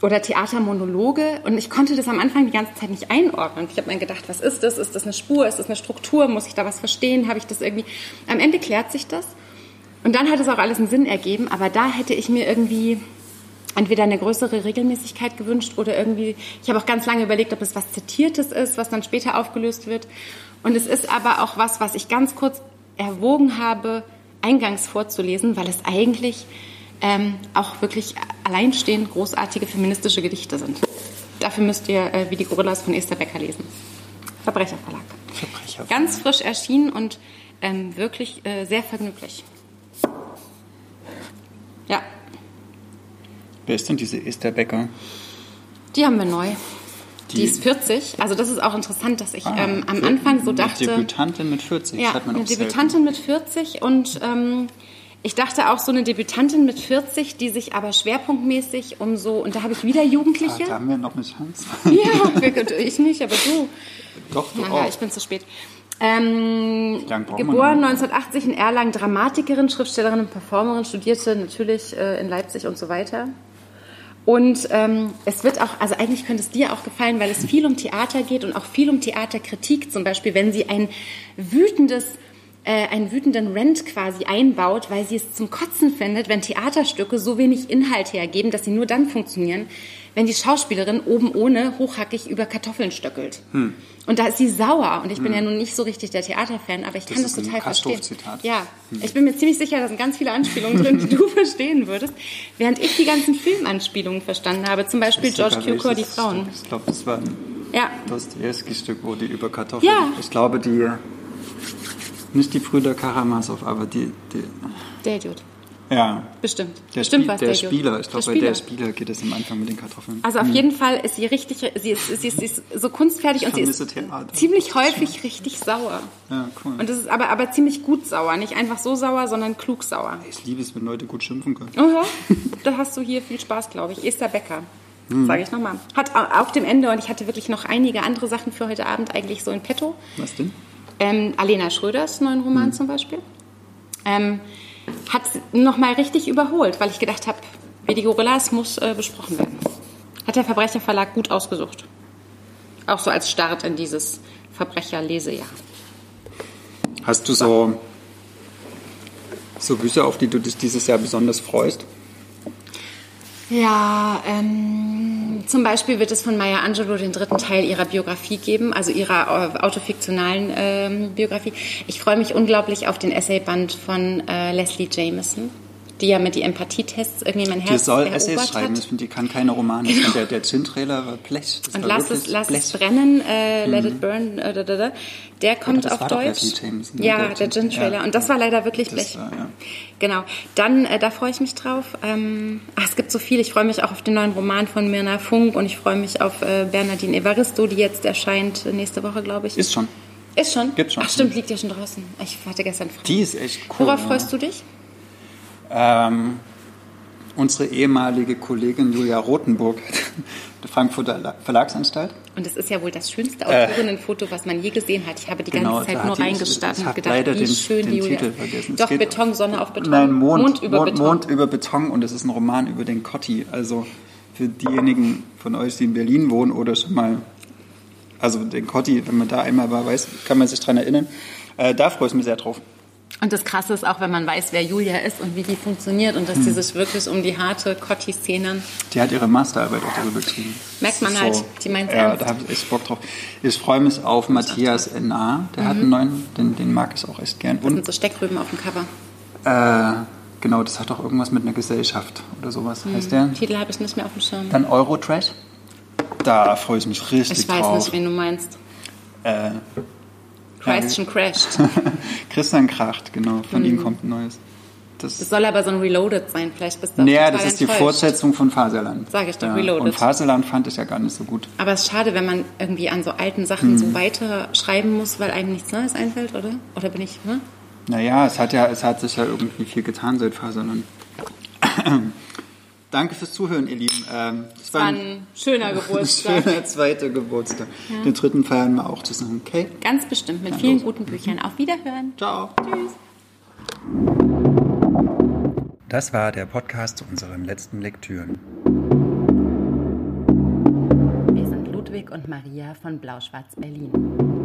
oder Theatermonologe. Und ich konnte das am Anfang die ganze Zeit nicht einordnen. Ich habe mir gedacht, was ist das? Ist das eine Spur? Ist das eine Struktur? Muss ich da was verstehen? Habe ich das irgendwie? Am Ende klärt sich das. Und dann hat es auch alles einen Sinn ergeben, aber da hätte ich mir irgendwie entweder eine größere Regelmäßigkeit gewünscht oder irgendwie, ich habe auch ganz lange überlegt, ob es was Zitiertes ist, was dann später aufgelöst wird. Und es ist aber auch was, was ich ganz kurz erwogen habe, eingangs vorzulesen, weil es eigentlich ähm, auch wirklich alleinstehend großartige feministische Gedichte sind. Dafür müsst ihr äh, wie die Gorillas von Esther Becker lesen. Verbrecherverlag. Verbrecher. Ganz frisch erschienen und ähm, wirklich äh, sehr vergnüglich. Ja, Wer ist denn diese Esther Becker? die haben wir neu. Die, Die- ist 40. Also das ist auch interessant, dass ich Ah, ähm, am Anfang so eine dachte... Debütantin mit 40. Ja, eine auch selten. Debütantin mit 40 und ähm, ich dachte auch so eine Debütantin mit 40, die sich aber schwerpunktmäßig um so, und da habe ich wieder Ah, Jugendliche. da haben wir noch eine Chance. ja, ich nicht, aber du. Doch, du Naja, auch. ich bin zu spät. Ähm, geboren noch? 1980 in Erlangen, Dramatikerin, Schriftstellerin und Performerin, studierte natürlich äh, in Leipzig und so weiter. Und ähm, es wird auch, also eigentlich könnte es dir auch gefallen, weil es viel um Theater geht und auch viel um Theaterkritik. Zum Beispiel, wenn sie ein wütendes, äh, einen wütenden Rant quasi einbaut, weil sie es zum Kotzen findet, wenn Theaterstücke so wenig Inhalt hergeben, dass sie nur dann funktionieren, wenn die Schauspielerin oben ohne hochhackig über Kartoffeln stöckelt. Hm. Und da ist sie sauer. Und ich bin ja nun nicht so richtig der Theaterfan, aber ich kann das ist ein total verstehen. Ja, ich bin mir ziemlich sicher, da sind ganz viele Anspielungen drin, die du verstehen würdest. Während ich die ganzen Filmanspielungen verstanden habe, zum Beispiel George Cukor, die Frauen. Ich glaube, das war ein Ja, Dostoevsky-Stück, wo die über Kartoffeln. Ja. Ich glaube, die. Nicht die Brüder Karamasow, aber die. die der Idiot. ja. Bestimmt. Der, Bestimmt Spiel, der. Spieler. Ich glaube, bei der Spieler geht es am Anfang mit den Kartoffeln. Also auf jeden Fall ist sie richtig, sie ist, sie ist, sie ist so kunstfertig und sie ist Theater. ziemlich häufig richtig sauer. ja, cool. Und das ist aber, aber ziemlich gut sauer. Nicht einfach so sauer, sondern klug sauer. ich liebe es, wenn Leute gut schimpfen können. Aha. Da hast du hier viel Spaß, glaube ich. Esther Becker. Hm. Sage ich nochmal. Hat au- auf dem Ende, und ich hatte wirklich noch einige andere Sachen für heute Abend eigentlich so in petto. Was denn? Ähm, Alena Schröders neuen Roman Hm. zum Beispiel. Ähm, hat nochmal richtig überholt, weil ich gedacht habe, wie die Gorillas muss äh, besprochen werden. Hat der Verbrecherverlag gut ausgesucht. Auch so als Start in dieses Verbrecherlesejahr. Hast du so, so Bücher, auf die du dich dieses Jahr besonders freust? Ja, ähm, zum Beispiel wird es von Maya Angelou den dritten Teil ihrer Biografie geben, also ihrer äh, autofiktionalen ähm, Biografie. Ich freue mich unglaublich auf den Essayband von äh, Leslie Jameson, die ja mit die Empathietests irgendwie mein Die Herz soll erobert Essays schreiben, hat. ich finde, die kann keine Romane. Find, Der, der Zinn-Trailer war Blech. Das Und lass es, lass es brennen, äh, Let it burn, äh, da, da, da. der kommt das auf Deutsch. Jameson, ne? ja, Der der Gin- Gin-Trailer. ja. Und das war leider wirklich Das Blech. war, ja. Genau. Dann, äh, da freue ich mich drauf. Ähm, ach, es gibt so viel. Ich freue mich auch auf den neuen Roman von Mirna Funk und ich freue mich auf äh, Bernadine Evaristo, die jetzt erscheint äh, nächste Woche, glaube ich. Ist schon. Ist schon? Gibt's schon. Ach stimmt, liegt ja schon draußen. Ich hatte gestern frei. Die ist echt cool. Worauf ja. freust du dich? Ähm, unsere ehemalige Kollegin Julia Rothenburg, der Frankfurter La- Verlagsanstalt. Und es ist ja wohl das schönste Autorinnenfoto, was man je gesehen hat. Ich habe die ganze Äh. Genau, Zeit da nur reingestarrt und gedacht, wie den- schön den die Julia. Titel vergessen. Es Doch, Beton, Sonne auf Beton. Nein, Mond, über Mond, Beton. Mond über Beton und es ist ein Roman über den Cotti. Also für diejenigen von euch, die in Berlin wohnen oder schon mal, also den Cotti, wenn man da einmal war, weiß, kann man sich dran erinnern. Äh, da freue ich mich sehr drauf. Und das Krasse ist auch, wenn man weiß, wer Julia ist und wie die funktioniert und dass Hm. die sich wirklich um die harte Cotti-Szene Die hat ihre Masterarbeit auch darüber geschrieben. Merkt man Das halt, ist die meint's Ja, ernst. da habe ich echt Bock drauf. Ich freue mich auf Matthias N.A., der Mhm. hat einen neuen, den, den mag ich auch echt gern. Und so Steckrüben auf dem Cover. äh, genau, das hat auch irgendwas mit einer Gesellschaft oder sowas, heißt der. Titel habe ich nicht mehr auf dem Schirm. Dann Eurotrash. Da freue ich mich richtig Ich weiß drauf. nicht, wen du meinst. Äh, Christian crashed. Christian Kracht, genau. Von Mhm. ihm kommt ein neues. Das, Das soll aber so ein Reloaded sein. Vielleicht bist du naja, das ist die enttäuscht. Fortsetzung von Faserland. Sag ich doch, ja. Reloaded. Und Faserland fand ich ja gar nicht so gut. Aber es ist schade, wenn man irgendwie an so alten Sachen Hm. so weiter schreiben muss, weil einem nichts Neues einfällt, oder? Oder bin ich, ne? Naja, es hat ja, es hat sich ja irgendwie viel getan seit Faserland. Danke fürs Zuhören, ihr Lieben. Ähm, es war ein schöner Geburtstag. schöner zweiter Geburtstag. Ja. Den dritten feiern wir auch zusammen, okay? Ganz bestimmt, mit ja, vielen los. guten Büchern. Auf Wiederhören. Ciao. Tschüss. Das war der Podcast zu unseren letzten Lektüren. Wir sind Ludwig und Maria von Blau-Schwarz Berlin.